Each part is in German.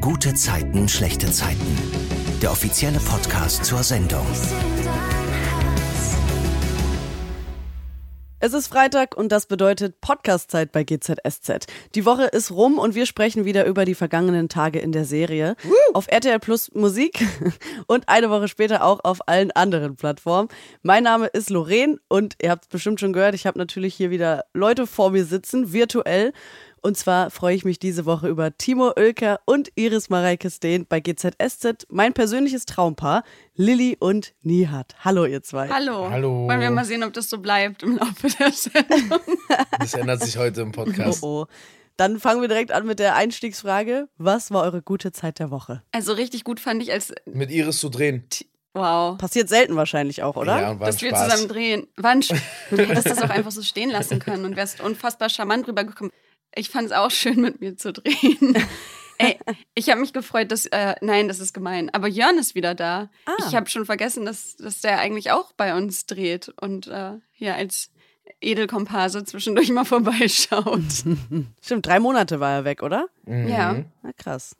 Gute Zeiten, schlechte Zeiten. Der offizielle Podcast zur Sendung. Es ist Freitag und das bedeutet Podcastzeit bei GZSZ. Die Woche ist rum und wir sprechen wieder über die vergangenen Tage in der Serie. Woo! Auf RTL Plus Musik und eine Woche später auch auf allen anderen Plattformen. Mein Name ist Lorraine und ihr habt es bestimmt schon gehört, ich habe natürlich hier wieder Leute vor mir sitzen, virtuell. Und zwar freue ich mich diese Woche über Timo Oelker und Iris Mareike Steen bei GZSZ, mein persönliches Traumpaar, Lilly und Nihat. Hallo, ihr zwei. Hallo. Hallo. Wollen wir mal sehen, ob das so bleibt im Laufe der Sendung. Das ändert sich heute im Podcast. Oh, oh. Dann fangen wir direkt an mit der Einstiegsfrage. Was war eure gute Zeit der Woche? Also richtig gut fand ich, als. Mit Iris zu drehen. Wow. Passiert selten wahrscheinlich auch, oder? Ja, und Dass wir Spaß. zusammen drehen. Sch- du hättest das auch einfach so stehen lassen können und wärst unfassbar charmant rübergekommen. Ich fand es auch schön, mit mir zu drehen. Ey, ich habe mich gefreut, dass, äh, nein, das ist gemein, aber Jörn ist wieder da. Ah. Ich habe schon vergessen, dass, dass der eigentlich auch bei uns dreht und äh, hier als Edelkomparse zwischendurch mal vorbeischaut. Stimmt, drei Monate war er weg, oder? Mhm. Ja. Na krass.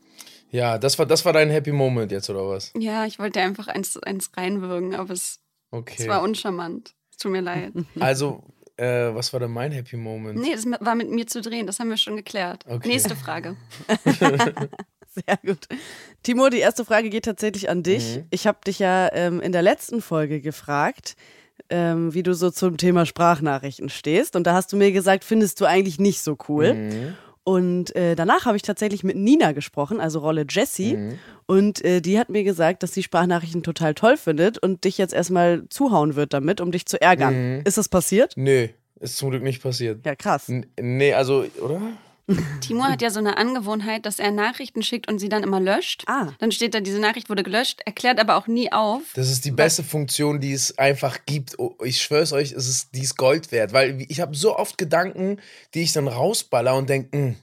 Ja, das war, das war dein Happy Moment jetzt, oder was? Ja, ich wollte einfach eins, eins reinwürgen, aber es, Okay. es war uncharmant. Es tut mir leid. Also, äh, was war denn mein Happy Moment? Nee, das war mit mir zu drehen, das haben wir schon geklärt. Okay. Nächste Frage. Sehr gut. Timo, die erste Frage geht tatsächlich an dich. Mhm. Ich habe dich ja ähm, in der letzten Folge gefragt, ähm, wie du so zum Thema Sprachnachrichten stehst. Und da hast du mir gesagt, findest du eigentlich nicht so cool. Mhm. Und äh, danach habe ich tatsächlich mit Nina gesprochen, also Rolle Jessie. Mhm. Und äh, die hat mir gesagt, dass sie Sprachnachrichten total toll findet und dich jetzt erstmal zuhauen wird damit, um dich zu ärgern. Mhm. Ist das passiert? Nö, ist zum Glück nicht passiert. Ja, krass. N nee, also, oder? Timo hat ja so eine Angewohnheit, dass er Nachrichten schickt und sie dann immer löscht. Ah. Dann steht da, diese Nachricht wurde gelöscht, erklärt aber auch nie auf. Das ist die beste Funktion, die es einfach gibt. Oh, Ich schwör's euch, es ist, die ist Gold wert. Weil ich habe so oft Gedanken, die ich dann rausballer und denke,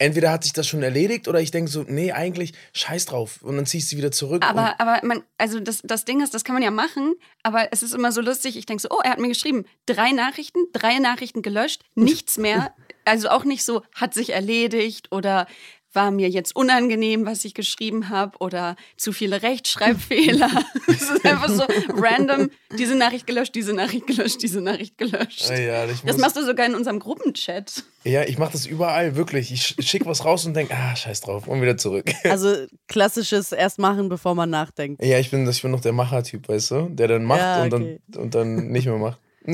entweder hat sich das schon erledigt oder ich denke so, nee, eigentlich scheiß drauf. Und dann zieh ich sie wieder zurück. Aber, aber man, also das, das Ding ist, das kann man ja machen, aber es ist immer so lustig. Ich denke so, oh, er hat mir geschrieben, drei Nachrichten, drei Nachrichten gelöscht, nichts mehr. Also auch nicht so, hat sich erledigt oder war mir jetzt unangenehm, was ich geschrieben habe oder zu viele Rechtschreibfehler. es ist einfach so random, diese Nachricht gelöscht, diese Nachricht gelöscht, diese Nachricht gelöscht. Ja, ich Das machst du sogar in unserem Gruppenchat. Ja, ich mache das überall, wirklich. Ich sch- schick was raus und denke, ah, scheiß drauf, und wieder zurück. Also klassisches erst machen, bevor man nachdenkt. Ja, ich bin, ich bin noch der Macher-Typ, weißt du? Der dann macht Ja, und, okay. dann, und dann nicht mehr macht.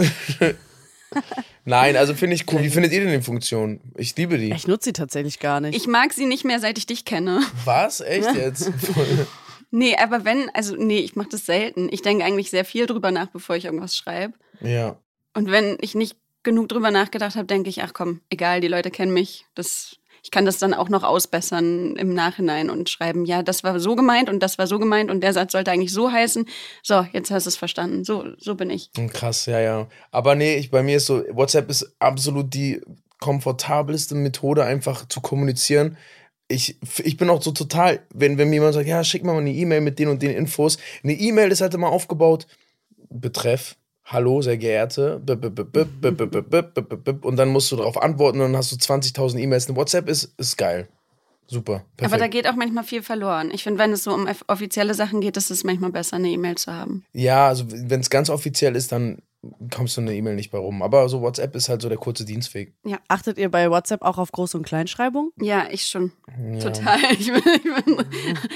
Nein, also finde ich cool. Wie findet ihr denn die Funktion? Ich liebe die. Ich nutze sie tatsächlich gar nicht. Ich mag sie nicht mehr, seit ich dich kenne. Was? Echt jetzt? Nee, aber wenn, also nee, ich mache das selten. Ich denke eigentlich sehr viel drüber nach, bevor ich irgendwas schreibe. ja. Und wenn ich nicht genug drüber nachgedacht habe, denke ich, ach komm, egal, die Leute kennen mich. Das, ich kann das dann auch noch ausbessern im Nachhinein und schreiben, ja, das war so gemeint und das war so gemeint und der Satz sollte eigentlich so heißen. So, jetzt hast du es verstanden. So, so bin ich. Hm, Krass, ja, ja. Aber nee, ich, bei mir ist so, WhatsApp ist absolut die komfortabelste Methode, einfach zu kommunizieren. Ich, ich bin auch so total, wenn, wenn mir jemand sagt, ja, schick mir mal eine E-Mail mit den und den Infos. Eine E-Mail ist halt immer aufgebaut, Betreff, Hallo, sehr geehrte. Und dann musst du darauf antworten und dann hast du 20.000 E-Mails. WhatsApp ist, ist geil. Super. Perfekt. Aber da geht auch manchmal viel verloren. Ich finde, wenn es so um offizielle Sachen geht, ist es manchmal besser, eine E-Mail zu haben. Ja, also wenn es ganz offiziell ist, dann kommst du eine E-Mail nicht bei rum. Aber so WhatsApp ist halt so der kurze Dienstweg. Ja. Achtet ihr bei WhatsApp auch auf Groß- und Kleinschreibung? Ja, ich schon. Ja. Total. Ich bin, ich bin,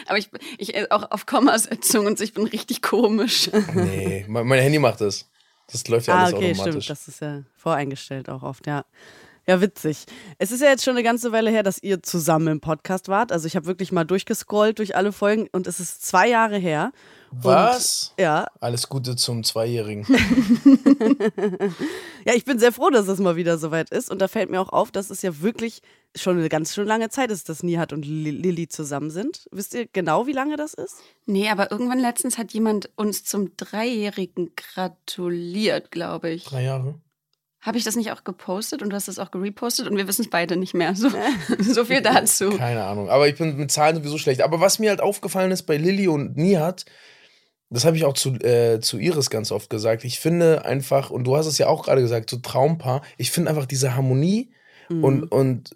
aber ich, ich äh, auch auf Kommasetzung und ich bin richtig komisch. Nee, mein, mein Handy macht das. Das läuft ja alles ah, okay, automatisch. stimmt. Das ist ja voreingestellt auch oft, ja. Ja, witzig. Es ist ja jetzt schon eine ganze Weile her, dass ihr zusammen im Podcast wart. Also ich habe wirklich mal durchgescrollt durch alle Folgen und es ist zwei Jahre her. Was? Und, ja, Alles Gute zum Zweijährigen. ja, ich bin sehr froh, dass es mal wieder soweit ist. Und da fällt mir auch auf, dass es ja wirklich schon eine ganz schön lange Zeit ist, dass Nihat und Li- Lilly zusammen sind. Wisst ihr genau, wie lange das ist? Nee, aber irgendwann letztens hat jemand uns zum Dreijährigen gratuliert, glaube ich. Drei Jahre. Habe ich das nicht auch gepostet und du hast das auch gerepostet und wir wissen es beide nicht mehr. So, so viel dazu. Keine Ahnung. Aber ich bin mit Zahlen sowieso schlecht. Aber was mir halt aufgefallen ist bei Lilly und Nihat, das habe ich auch zu, äh, zu Iris ganz oft gesagt. Ich finde einfach, und du hast es ja auch gerade gesagt, so Traumpaar, ich finde einfach diese Harmonie Mhm. Und, und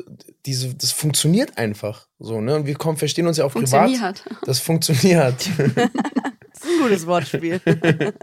diese, das funktioniert einfach so, ne? Und wir kommen, verstehen uns ja auch privat. Funktioniert. Das funktioniert. Das ist ein gutes Wortspiel.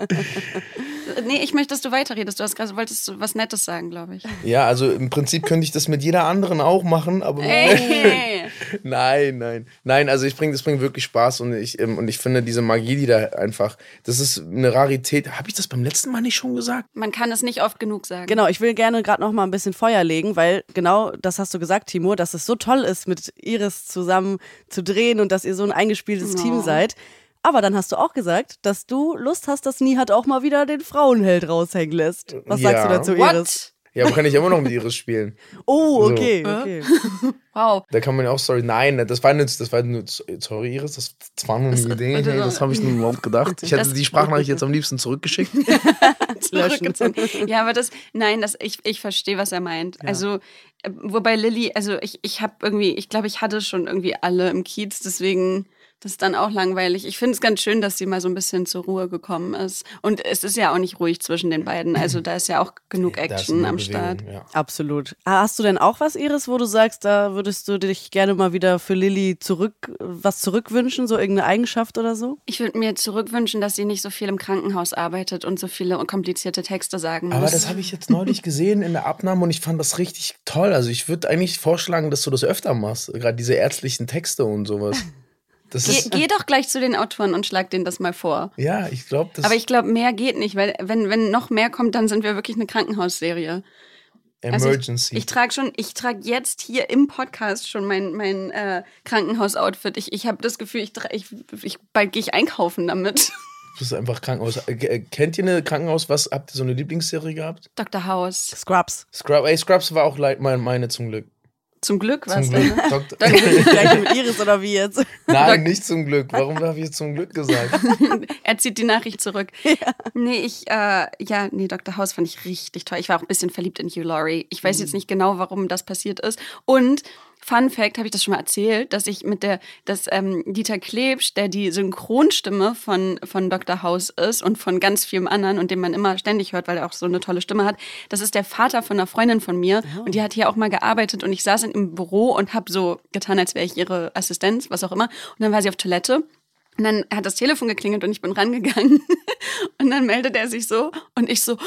Nee, ich möchte, dass du weiterredest. Du hast gerade wolltest du was Nettes sagen, glaube ich. ja, also im Prinzip könnte ich das mit jeder anderen auch machen, aber Ey. nein, nein. Nein, also ich bringe, das bringt wirklich Spaß und ich, ähm, und ich finde diese Magie, die da einfach, das ist eine Rarität. Habe ich das beim letzten Mal nicht schon gesagt? Man kann es nicht oft genug sagen. Genau, ich will gerne gerade noch mal ein bisschen Feuer legen, weil genau das hast du gesagt, Timo, dass es so toll ist, mit Iris zusammen zu drehen und dass ihr so ein eingespieltes Oh. Team seid. Aber dann hast du auch gesagt, dass du Lust hast, dass Nihat auch mal wieder den Frauenheld raushängen lässt. Was sagst Ja. du dazu, Iris? What? Ja, aber kann ich immer noch mit Iris spielen. Oh, So. okay, Hä? okay. Wow. Da kann man ja auch, sorry, nein, das war nicht, das war nur, sorry Iris, das, das war nur eine Idee, hey, das habe ich nur überhaupt gedacht. Ich hätte die Sprachnachricht jetzt am liebsten zurückgeschickt. zurückgezogen. Ja, aber das, nein, das, ich, ich verstehe, was er meint. Also, äh, wobei Lilly, also ich, ich habe irgendwie, ich glaube, ich hatte schon irgendwie alle im Kiez, deswegen das ist dann auch langweilig. Ich finde es ganz schön, dass sie mal so ein bisschen zur Ruhe gekommen ist. Und es ist ja auch nicht ruhig zwischen den beiden. Also da ist ja auch genug Action am Bewegung, Start. Ja. Absolut. Ah, Hast du denn auch was, Iris, wo du sagst, da würdest du dich gerne mal wieder für Lilly zurück, was zurückwünschen, so irgendeine Eigenschaft oder so? Ich würde mir zurückwünschen, dass sie nicht so viel im Krankenhaus arbeitet und so viele komplizierte Texte sagen muss. Aber das habe ich jetzt neulich gesehen in der Abnahme und ich fand das richtig toll. Also ich würde eigentlich vorschlagen, dass du das öfter machst. Gerade diese ärztlichen Texte und sowas. Das Geh, ist, geh doch gleich zu den Autoren und schlag denen das mal vor. ja, ich glaube, das Aber ich glaube, mehr geht nicht, weil wenn, wenn noch mehr kommt, dann sind wir wirklich eine Krankenhausserie. Also Emergency. Ich, ich trage schon, ich trage jetzt hier im Podcast schon mein, mein äh, Krankenhausoutfit. Ich, ich habe das Gefühl, ich, ich, ich bald gehe ich einkaufen damit. das ist einfach Krankenhaus. Äh, äh, Kennt ihr eine Krankenhaus? Was habt ihr so eine Lieblingsserie gehabt? Dr. House. Scrubs. Scrub, ey, Scrubs war auch leid, meine, meine zum Glück. Zum Glück Zum was. Glück. ne? Doktor- Gleich mit Iris oder wie jetzt? Nein, nicht zum Glück. Warum habe ich jetzt zum Glück gesagt? er zieht die Nachricht zurück. Nee, ich, äh, ja, nee, Dr. House fand ich richtig toll. Ich war auch ein bisschen verliebt in Hugh Laurie. Ich weiß jetzt nicht genau, warum das passiert ist. Und Fun Fact, habe ich das schon mal erzählt, dass ich mit der, dass ähm, Dieter Klebsch, der die Synchronstimme von, von Dr. House ist und von ganz vielen anderen und den man immer ständig hört, weil er auch so eine tolle Stimme hat, das ist der Vater von einer Freundin von mir und die hat hier auch mal gearbeitet und ich saß in im Büro und habe so getan, als wäre ich ihre Assistenz, was auch immer. Und dann war sie auf Toilette und dann hat das Telefon geklingelt und ich bin rangegangen. Und dann meldet er sich so und ich so,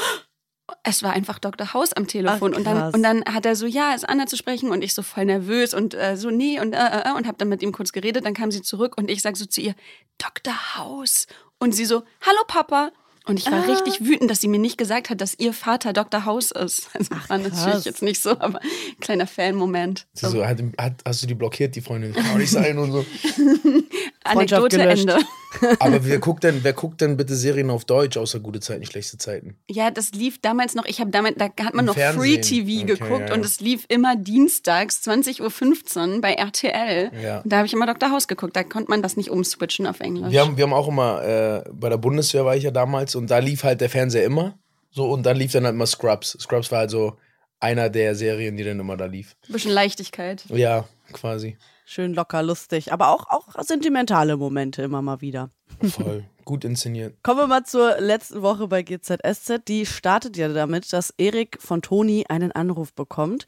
es war einfach Dr. House am Telefon. Ach, und, dann, krass. und dann hat er so, ja, ist Anna zu sprechen. Und ich so voll nervös und äh, so, nee, und, äh, äh, und habe dann mit ihm kurz geredet. Dann kam sie zurück und ich sag so zu ihr, Dr. House. Und sie so, hallo Papa. Und ich war Ah. richtig wütend, dass sie mir nicht gesagt hat, dass ihr Vater Dr. House ist. Also war krass. natürlich jetzt nicht so, aber kleiner Fan-Moment. Sie so, hat, hat, hast du die blockiert, die Freundin? Kann auch nicht sein und so. Freundschaft Anekdote gelöscht. Ende. Aber wer guckt denn, wer guckt denn bitte Serien auf Deutsch, außer gute Zeiten, schlechte Zeiten? Ja, das lief damals noch, ich habe damals, da hat man Im noch Fernsehen. Free TV Okay, geguckt ja, ja. und es lief immer dienstags 20.15 Uhr bei RTL. Ja. Und da habe ich immer Dr. House geguckt, da konnte man das nicht umswitchen auf Englisch. Wir haben, wir haben auch immer, äh, bei der Bundeswehr war ich ja damals und da lief halt der Fernseher immer. So, und dann lief dann halt immer Scrubs. Scrubs war halt so einer der Serien, die dann immer da lief. Ein bisschen Leichtigkeit. Ja, quasi. Schön locker, lustig, aber auch, auch sentimentale Momente immer mal wieder. Voll. Gut inszeniert. Kommen wir mal zur letzten Woche bei GZSZ. Die startet ja damit, dass Erik von Toni einen Anruf bekommt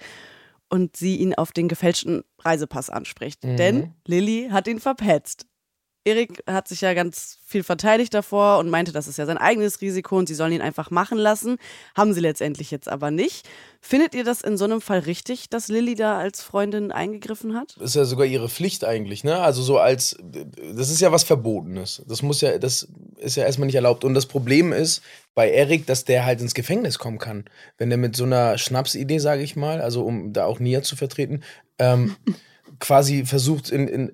und sie ihn auf den gefälschten Reisepass anspricht. Mhm. Denn Lilly hat ihn verpetzt. Erik hat sich ja ganz viel verteidigt davor und meinte, das ist ja sein eigenes Risiko und sie sollen ihn einfach machen lassen. Haben sie letztendlich jetzt aber nicht. Findet ihr das in so einem Fall richtig, dass Lilly da als Freundin eingegriffen hat? Ist ja sogar ihre Pflicht eigentlich, ne? Also so als, das ist ja was Verbotenes. Das muss ja, das ist ja erstmal nicht erlaubt. Und das Problem ist bei Erik, dass der halt ins Gefängnis kommen kann. Wenn der mit so einer Schnapsidee, sage ich mal, also um da auch Nia zu vertreten, ähm, quasi versucht in, in,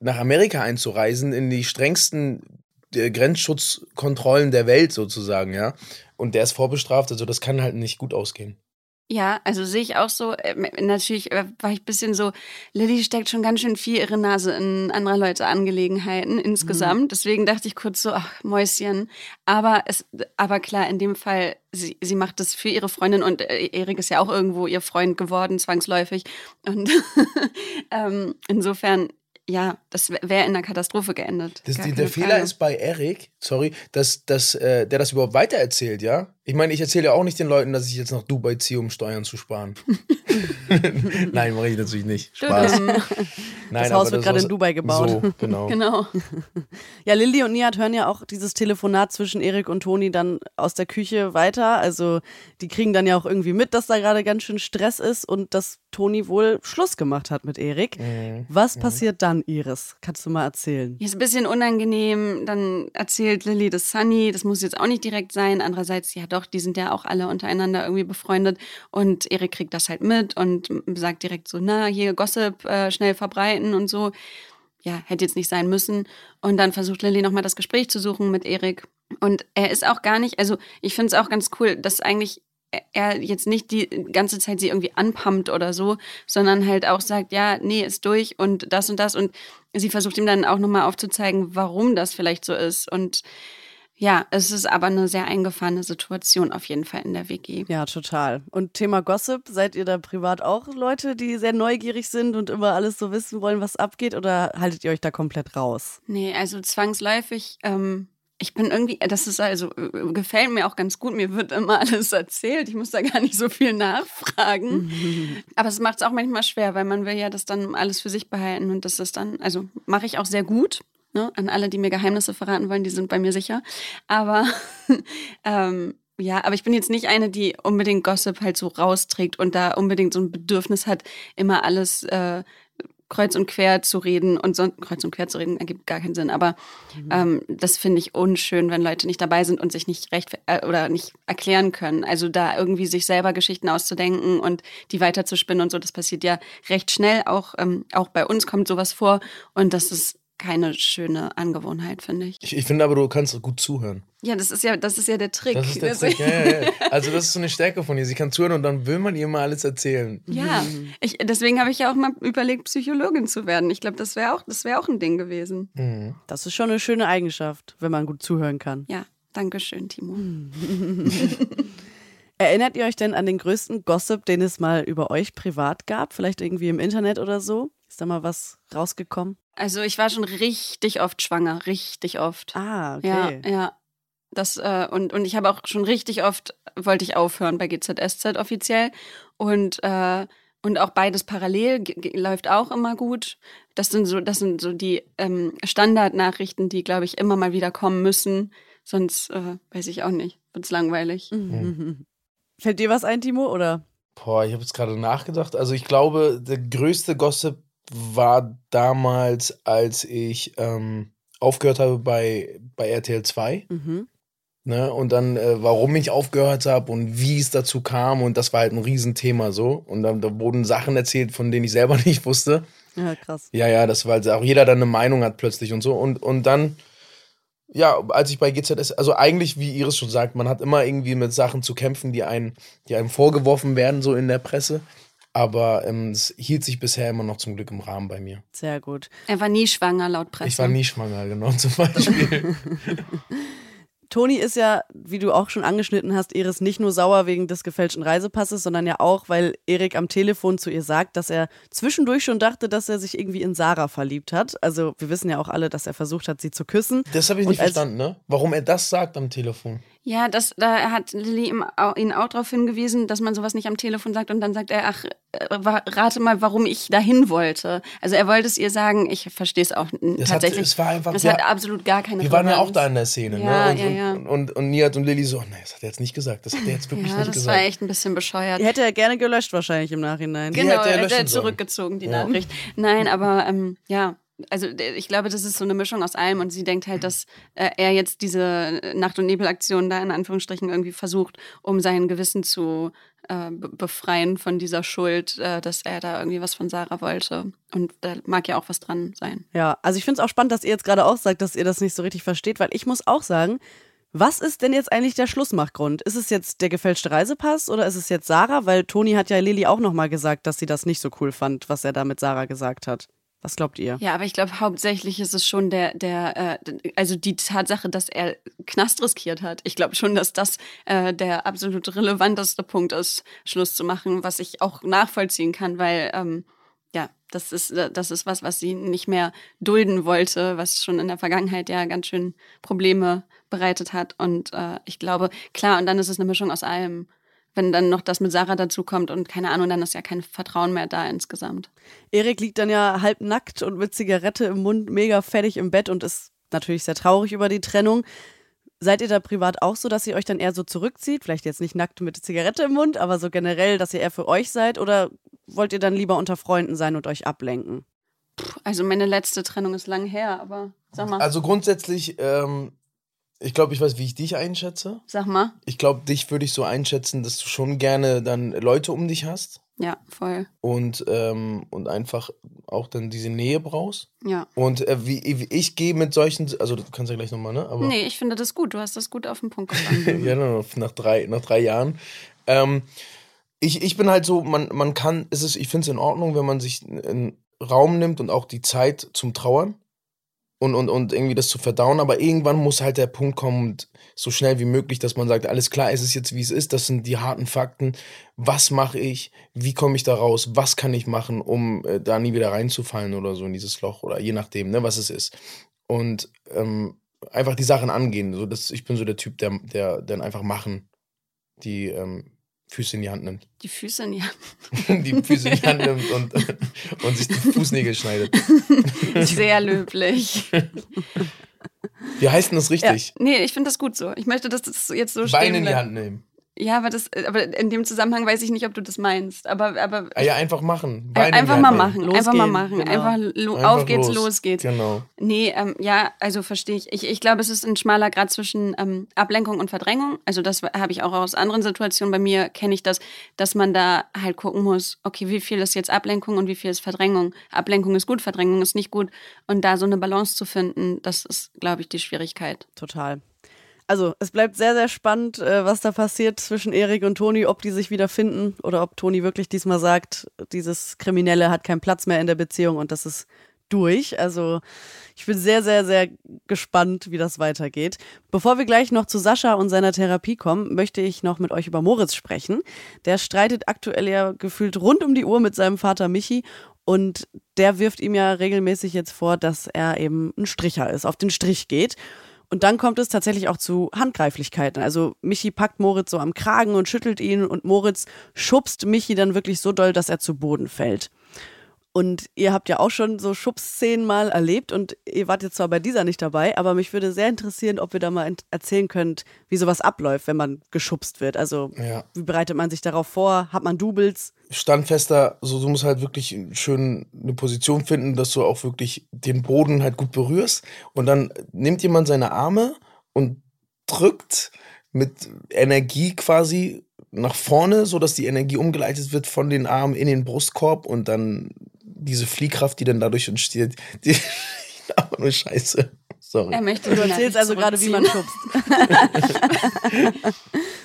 nach Amerika einzureisen, in die strengsten äh, Grenzschutzkontrollen der Welt sozusagen, ja. Und der ist vorbestraft, also das kann halt nicht gut ausgehen. Ja, also sehe ich auch so. Ähm, Natürlich äh, war ich ein bisschen so, Lilly steckt schon ganz schön viel ihre Nase in anderer Leute Angelegenheiten insgesamt. Deswegen dachte ich kurz so, ach, Mäuschen. Aber es, aber klar, in dem Fall, sie, sie macht das für ihre Freundin und äh, Erik ist ja auch irgendwo ihr Freund geworden, zwangsläufig. Und ähm, insofern, ja, das wäre in einer Katastrophe geendet. Das, die, der Fehler ist bei Eric, sorry, dass, dass äh, der das überhaupt weitererzählt, ja? Ich meine, ich erzähle ja auch nicht den Leuten, dass ich jetzt nach Dubai ziehe, um Steuern zu sparen. Nein, mache ich natürlich nicht. Spaß. Nein, Das Haus aber wird gerade in Dubai gebaut. So, genau. Genau. Ja, Lilly und Nihat hören ja auch dieses Telefonat zwischen Erik und Toni dann aus der Küche weiter. Also die kriegen dann ja auch irgendwie mit, dass da gerade ganz schön Stress ist und dass Toni wohl Schluss gemacht hat mit Erik. Mhm. Was passiert dann, Iris? Kannst du mal erzählen? Hier ist ein bisschen unangenehm. Dann erzählt Lilly das Sunny. Das muss jetzt auch nicht direkt sein. Andererseits, ja doch, die sind ja auch alle untereinander irgendwie befreundet. Und Erik kriegt das halt mit und sagt direkt so, na, hier Gossip äh, schnell verbreiten und so. Ja, hätte jetzt nicht sein müssen. Und dann versucht Lilly nochmal das Gespräch zu suchen mit Erik. Und er ist auch gar nicht, also ich finde es auch ganz cool, dass eigentlich er jetzt nicht die ganze Zeit sie irgendwie anpumpt oder so, sondern halt auch sagt, ja, nee, ist durch und das und das. Und sie versucht ihm dann auch nochmal aufzuzeigen, warum das vielleicht so ist. Und ja, es ist aber eine sehr eingefahrene Situation auf jeden Fall in der WG. Ja, total. Und Thema Gossip, seid ihr da privat auch Leute, die sehr neugierig sind und immer alles so wissen wollen, was abgeht? Oder haltet ihr euch da komplett raus? Nee, also zwangsläufig. Ähm, ich bin irgendwie, das ist also, äh, gefällt mir auch ganz gut. Mir wird immer alles erzählt. Ich muss da gar nicht so viel nachfragen. Aber es macht es auch manchmal schwer, weil man will ja das dann alles für sich behalten. Und das ist dann, also mache ich auch sehr gut. Ne? An alle, die mir Geheimnisse verraten wollen, die sind bei mir sicher. Aber ähm, ja, aber ich bin jetzt nicht eine, die unbedingt Gossip halt so rausträgt und da unbedingt so ein Bedürfnis hat, immer alles äh, kreuz und quer zu reden und so, kreuz und quer zu reden ergibt gar keinen Sinn. Aber ähm, das finde ich unschön, wenn Leute nicht dabei sind und sich nicht recht äh, oder nicht erklären können. Also da irgendwie sich selber Geschichten auszudenken und die weiterzuspinnen und so, das passiert ja recht schnell. Auch, ähm, auch bei uns kommt sowas vor und das ist keine schöne Angewohnheit, finde ich. Ich, ich finde aber, du kannst gut zuhören. Ja, das ist ja, das ist ja der Trick. Das ist der Also- Trick. Ja, ja, ja. Also, das ist so eine Stärke von ihr. Sie kann zuhören und dann will man ihr mal alles erzählen. Ja, ich, deswegen habe ich ja auch mal überlegt, Psychologin zu werden. Ich glaube, das wäre auch, das wäre auch ein Ding gewesen. Mhm. Das ist schon eine schöne Eigenschaft, wenn man gut zuhören kann. Ja, danke schön, Timo. Erinnert ihr euch denn an den größten Gossip, den es mal über euch privat gab? Vielleicht irgendwie im Internet oder so? Ist da mal was rausgekommen? Also ich war schon richtig oft schwanger, richtig oft. Ah, Ja, okay. ja. Das, äh, und, und ich habe auch schon richtig oft, wollte ich aufhören bei GZSZ offiziell. Und, äh, und auch beides parallel läuft auch immer gut. Das sind so, das sind so die ähm, Standardnachrichten, die, glaube ich, immer mal wieder kommen müssen. Sonst äh, weiß ich auch nicht. Wird's langweilig. Mhm. Fällt dir was ein, Timo? Oder? Boah, ich habe jetzt gerade nachgedacht. Also, ich glaube, der größte Gossip war damals, als ich ähm, aufgehört habe bei, bei RTL 2. Mhm. Ne? Und dann, äh, warum ich aufgehört habe und wie es dazu kam. Und das war halt ein Riesenthema so. Und dann da wurden Sachen erzählt, von denen ich selber nicht wusste. Ja, krass. Ja, ja, das war halt auch jeder dann eine Meinung hat plötzlich und so. Und, und dann, ja, als ich bei GZS, also eigentlich, wie Iris schon sagt, man hat immer irgendwie mit Sachen zu kämpfen, die einem, die einem vorgeworfen werden, so in der Presse. Aber ähm, es hielt sich bisher immer noch zum Glück im Rahmen bei mir. Sehr gut. Er war nie schwanger, laut Presse. Ich war nie schwanger, genau, zum Beispiel. Toni ist ja, wie du auch schon angeschnitten hast, Iris nicht nur sauer wegen des gefälschten Reisepasses, sondern ja auch, weil Erik am Telefon zu ihr sagt, dass er zwischendurch schon dachte, dass er sich irgendwie in Sarah verliebt hat. Also wir wissen ja auch alle, dass er versucht hat, sie zu küssen. Das habe ich Und nicht verstanden, ne? Warum er das sagt am Telefon. Ja, das, da hat Lilly ihn auch darauf hingewiesen, dass man sowas nicht am Telefon sagt und dann sagt er, ach, äh, rate mal, warum ich dahin wollte. Also er wollte es ihr sagen, ich verstehe es auch n- Das hat- tatsächlich. es war einfach- Das ja, hat absolut gar keine Wir waren ja auch Relevanz. da in der Szene, Ja, ne? ja, Und, ja. Und, und, und Nihat und Lilly so, nee, das hat er jetzt nicht gesagt. Das hat er jetzt wirklich Ja, nicht das gesagt. war echt ein bisschen bescheuert. Die hätte er gerne gelöscht wahrscheinlich im Nachhinein. Die Genau, hätte er er löschen hat sollen. zurückgezogen, die Ja. Nachricht. Nein, aber ähm, ja, also ich glaube, das ist so eine Mischung aus allem und sie denkt halt, dass äh, er jetzt diese Nacht- und Nebelaktion da in Anführungsstrichen irgendwie versucht, um sein Gewissen zu äh, be- befreien von dieser Schuld, äh, dass er da irgendwie was von Sarah wollte. Und da mag ja auch was dran sein. Ja, also ich finde es auch spannend, dass ihr jetzt gerade auch sagt, dass ihr das nicht so richtig versteht, weil ich muss auch sagen, was ist denn jetzt eigentlich der Schlussmachgrund? Ist es jetzt der gefälschte Reisepass oder ist es jetzt Sarah? Weil Toni hat ja Lilly auch nochmal gesagt, dass sie das nicht so cool fand, was er da mit Sarah gesagt hat. Was glaubt ihr? Ja, aber ich glaube, hauptsächlich ist es schon der, der, äh, also die Tatsache, dass er Knast riskiert hat. Ich glaube schon, dass das äh, der absolut relevanteste Punkt ist, Schluss zu machen, was ich auch nachvollziehen kann, weil ähm, ja, das ist, äh, das ist was, was sie nicht mehr dulden wollte, was schon in der Vergangenheit ja ganz schön Probleme bereitet hat. Und äh, ich glaube, klar, und dann ist es eine Mischung aus allem. Wenn dann noch das mit Sarah dazukommt und keine Ahnung, dann ist ja kein Vertrauen mehr da insgesamt. Erik liegt dann ja halb nackt und mit Zigarette im Mund mega fertig im Bett und ist natürlich sehr traurig über die Trennung. Seid ihr da privat auch so, dass ihr euch dann eher so zurückzieht? Vielleicht jetzt nicht nackt mit Zigarette im Mund, aber so generell, dass ihr eher für euch seid? Oder wollt ihr dann lieber unter Freunden sein und euch ablenken? Also meine letzte Trennung ist lang her, aber sag mal. Also grundsätzlich, ähm, ich glaube, ich weiß, wie ich dich einschätze. Sag mal. Ich glaube, dich würde ich so einschätzen, dass du schon gerne dann Leute um dich hast. Ja, voll. Und, ähm, und einfach auch dann diese Nähe brauchst. Ja. Und äh, wie, wie ich gehe mit solchen, also du kannst ja gleich nochmal, ne? Aber Nee, ich finde das gut. Du hast das gut auf den Punkt gebracht. ja, nach, drei, nach drei Jahren. Ähm, ich, ich bin halt so, man, man kann, es ist, ich finde es in Ordnung, wenn man sich einen Raum nimmt und auch die Zeit zum Trauern und, und, und irgendwie das zu verdauen, aber irgendwann muss halt der Punkt kommen, so schnell wie möglich, dass man sagt, alles klar, es ist jetzt wie es ist, das sind die harten Fakten, was mache ich, wie komme ich da raus, was kann ich machen, um äh, da nie wieder reinzufallen oder so in dieses Loch oder je nachdem, ne, was es ist. Und ähm, einfach die Sachen angehen, so das, ich bin so der Typ, der, der dann einfach machen, die ähm, Füße in die Hand nimmt. Die Füße in die Hand. die Füße in die Hand nimmt und, und sich die Fußnägel schneidet. Sehr löblich. Wie heißt denn das Ja, richtig? nee, ich finde das gut so. Ich möchte, dass das jetzt so Beine stehen in die. Hand nehmen. Ja, aber, das, aber in dem Zusammenhang weiß ich nicht, ob du das meinst. Aber, aber Ah ja, einfach machen. In die einfach mal machen, einfach mal Losgehen, machen. genau. Einfach, lo Einfach auf geht's, los. los geht's. Genau. Nee, ähm, ja, also verstehe ich. ich. Ich glaube, es ist ein schmaler Grad zwischen ähm, Ablenkung und Verdrängung. Also das habe ich auch aus anderen Situationen. Bei mir kenne ich das, dass man da halt gucken muss, okay, wie viel ist jetzt Ablenkung und wie viel ist Verdrängung. Ablenkung ist gut, Verdrängung ist nicht gut. Und da so eine Balance zu finden, das ist, glaube ich, die Schwierigkeit. Total. Also, es bleibt sehr, sehr spannend, äh, was da passiert zwischen Erik und Toni, ob die sich wieder finden oder ob Toni wirklich diesmal sagt, dieses Kriminelle hat keinen Platz mehr in der Beziehung und das ist durch. Also, ich bin sehr, sehr, sehr gespannt, wie das weitergeht. Bevor wir gleich noch zu Sascha und seiner Therapie kommen, möchte ich noch mit euch über Moritz sprechen. Der streitet aktuell ja gefühlt rund um die Uhr mit seinem Vater Michi und der wirft ihm ja regelmäßig jetzt vor, dass er eben ein Stricher ist, auf den Strich geht. Und dann kommt es tatsächlich auch zu Handgreiflichkeiten. Also Michi packt Moritz so am Kragen und schüttelt ihn und Moritz schubst Michi dann wirklich so doll, dass er zu Boden fällt. Und ihr habt ja auch schon so Schubsszenen mal erlebt und ihr wart jetzt zwar bei dieser nicht dabei, aber mich würde sehr interessieren, ob ihr da mal erzählen könnt, wie sowas abläuft, wenn man geschubst wird. Also Ja. wie bereitet man sich darauf vor? Hat man Doubles? Standfester, so du musst halt wirklich schön eine Position finden, dass du auch wirklich den Boden halt gut berührst. Und dann nimmt jemand seine Arme und drückt mit Energie quasi nach vorne, sodass die Energie umgeleitet wird von den Armen in den Brustkorb und dann diese Fliehkraft, die dann dadurch entsteht, die aber nur Scheiße. Sorry. Er möchte Du erzählst also gerade, wie man schubst.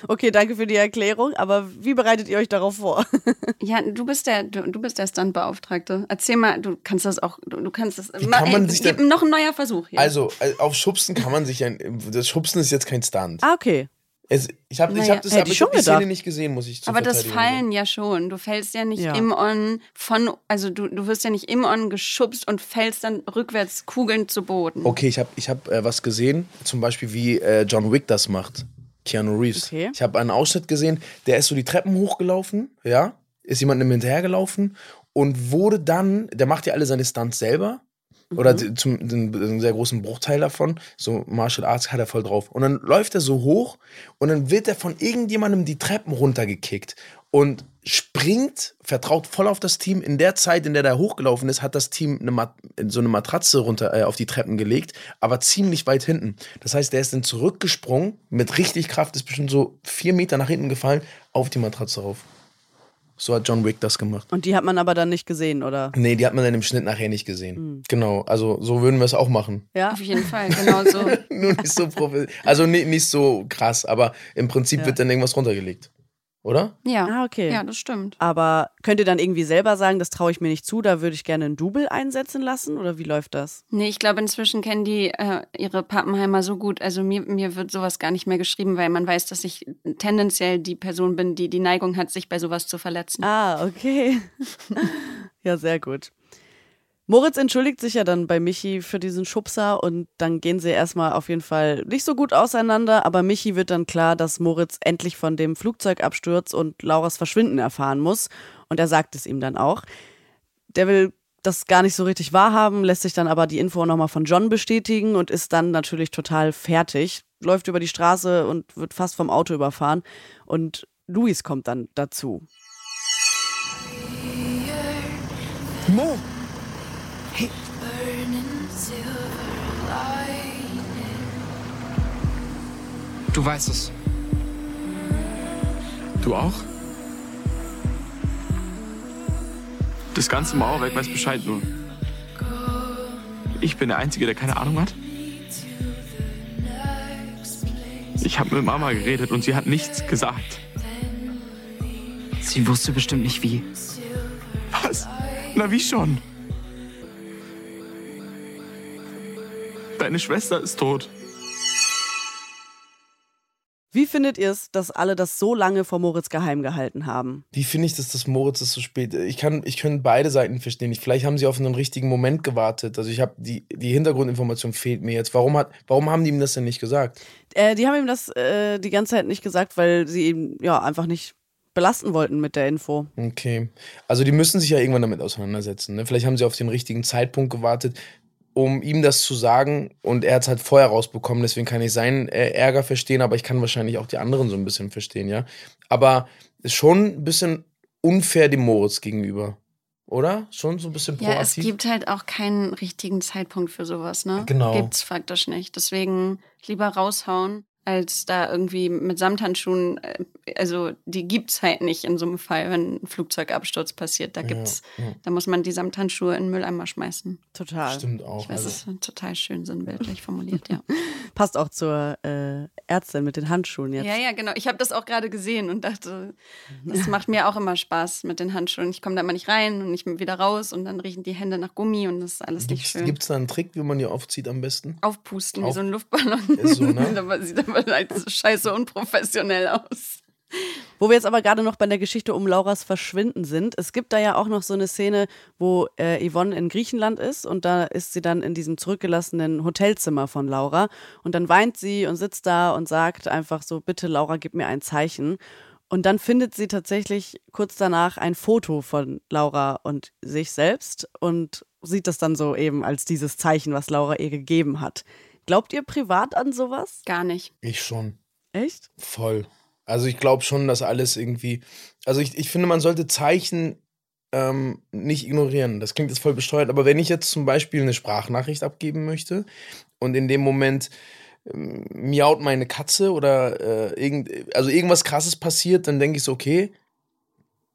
okay, danke für die Erklärung, aber wie bereitet ihr euch darauf vor? Ja, du bist der, du, du bist der Stuntbeauftragte. Erzähl mal, du kannst das auch, du, du kannst das. Wie kann man ey, sich denn- noch ein neuer Versuch hier. Also, äh, auf Schubsen kann man sich ein. Das Schubsen ist jetzt kein Stunt. Ah, okay. Es, ich habe ich Naja, hab das aber ich hab die Szene nicht gesehen, muss ich zur Aber das sagen. Fallen ja schon. Du fällst ja nicht Ja. im On von, also du, du wirst ja nicht im On geschubst und fällst dann rückwärts kugelnd zu Boden. Okay, ich habe ich hab, äh, was gesehen, zum Beispiel wie äh, John Wick das macht. Keanu Reeves. Okay. Ich habe einen Ausschnitt gesehen, der ist so die Treppen hochgelaufen, ja, ist jemandem hinterhergelaufen und wurde dann, der macht ja alle seine Stunts selber. Oder die- zum, den, einen sehr großen Bruchteil davon. So Martial Arts hat er voll drauf. Und dann läuft er so hoch und dann wird er von irgendjemandem die Treppen runtergekickt und springt, vertraut voll auf das Team. In der Zeit, in der er hochgelaufen ist, hat das Team eine Mat so eine Matratze runter äh, auf die Treppen gelegt, aber ziemlich weit hinten. Das heißt, der ist dann zurückgesprungen mit richtig Kraft, ist bestimmt so vier Meter nach hinten gefallen, auf die Matratze rauf. So hat John Wick das gemacht. Und die hat man aber dann nicht gesehen, oder? Nee, die hat man dann im Schnitt nachher nicht gesehen. Genau, also so würden wir es auch machen. Ja. Auf jeden Fall, genau so. Nur nicht so profi also nicht, nicht so krass, aber im Prinzip Ja. wird dann irgendwas runtergelegt. Oder? Ja. Ah, okay. Ja, das stimmt. Aber könnt ihr dann irgendwie selber sagen, das traue ich mir nicht zu, da würde ich gerne ein Double einsetzen lassen? Oder wie läuft das? Nee, ich glaube, inzwischen kennen die äh, ihre Pappenheimer so gut. Also mir, mir wird sowas gar nicht mehr geschrieben, weil man weiß, dass ich tendenziell die Person bin, die die Neigung hat, sich bei sowas zu verletzen. Ah, okay. Ja, sehr gut. Moritz entschuldigt sich ja dann bei Michi für diesen Schubser und dann gehen sie erstmal auf jeden Fall nicht so gut auseinander, aber Michi wird dann klar, dass Moritz endlich von dem Flugzeugabsturz und Lauras Verschwinden erfahren muss und er sagt es ihm dann auch. Der will das gar nicht so richtig wahrhaben, lässt sich dann aber die Info nochmal von John bestätigen und ist dann natürlich total fertig, läuft über die Straße und wird fast vom Auto überfahren und Luis kommt dann dazu. Du weißt es. Du auch? Das ganze Mauerwerk weiß Bescheid nur. Ich bin der Einzige, der keine Ahnung hat. Ich habe mit Mama geredet und sie hat nichts gesagt. Sie wusste bestimmt nicht wie. Was? Na wie schon? Deine Schwester ist tot. Wie findet ihr es, dass alle das so lange vor Moritz geheim gehalten haben? Wie finde ich das, dass Moritz ist so spät? Ich kann, ich kann beide Seiten verstehen. Ich, vielleicht haben sie auf einen richtigen Moment gewartet. Also ich habe die, die Hintergrundinformation fehlt mir jetzt. Warum, hat, warum haben die ihm das denn nicht gesagt? Äh, die haben ihm das äh, die ganze Zeit nicht gesagt, weil sie ihn ja einfach nicht belasten wollten mit der Info. Okay. Also die müssen sich ja irgendwann damit auseinandersetzen. Ne? Vielleicht haben sie auf den richtigen Zeitpunkt gewartet, um ihm das zu sagen. Und er hat es halt vorher rausbekommen. Deswegen kann ich seinen äh, Ärger verstehen, aber ich kann wahrscheinlich auch die anderen so ein bisschen verstehen, ja. Aber ist schon ein bisschen unfair dem Moritz gegenüber. Oder? Schon so ein bisschen Ja, es proaktiv. gibt halt auch keinen richtigen Zeitpunkt für sowas, ne? Genau. Gibt's faktisch nicht. Deswegen lieber raushauen, als da irgendwie mit Samthandschuhen, äh, also die gibt's halt nicht in so einem Fall, wenn ein Flugzeugabsturz passiert. Da gibt's, ja. da muss man die Samthandschuhe in den Mülleimer schmeißen. Total. Stimmt auch. Ich weiß, Also, es ist total schön sinnbildlich formuliert, ja. Passt auch zur äh, Ärztin mit den Handschuhen jetzt. Ja, ja, genau. Ich habe das auch gerade gesehen und dachte, das macht mir auch immer Spaß mit den Handschuhen. Ich komme da immer nicht rein und nicht wieder raus und dann riechen die Hände nach Gummi und das ist alles nicht schön. Gibt es da einen Trick, wie man die aufzieht am besten? Aufpusten wie Auf- so ein Luftballon. Ist so, ne? aber halt scheiße unprofessionell aus. Wo wir jetzt aber gerade noch bei der Geschichte um Lauras Verschwinden sind. Es gibt da ja auch noch so eine Szene, wo äh, Yvonne in Griechenland ist und da ist sie dann in diesem zurückgelassenen Hotelzimmer von Laura und dann weint sie und sitzt da und sagt einfach so, bitte Laura, gib mir ein Zeichen. Und dann findet sie tatsächlich kurz danach ein Foto von Laura und sich selbst und sieht das dann so eben als dieses Zeichen, was Laura ihr gegeben hat. Glaubt ihr privat an sowas? Gar nicht. Ich schon. Echt? Voll. Also ich glaube schon, dass alles irgendwie. Also ich, ich finde, man sollte Zeichen ähm, nicht ignorieren. Das klingt jetzt voll besteuert, aber wenn ich jetzt zum Beispiel eine Sprachnachricht abgeben möchte und in dem Moment ähm, miaut meine Katze oder äh, irgend, also irgendwas krasses passiert, dann denke ich so, okay,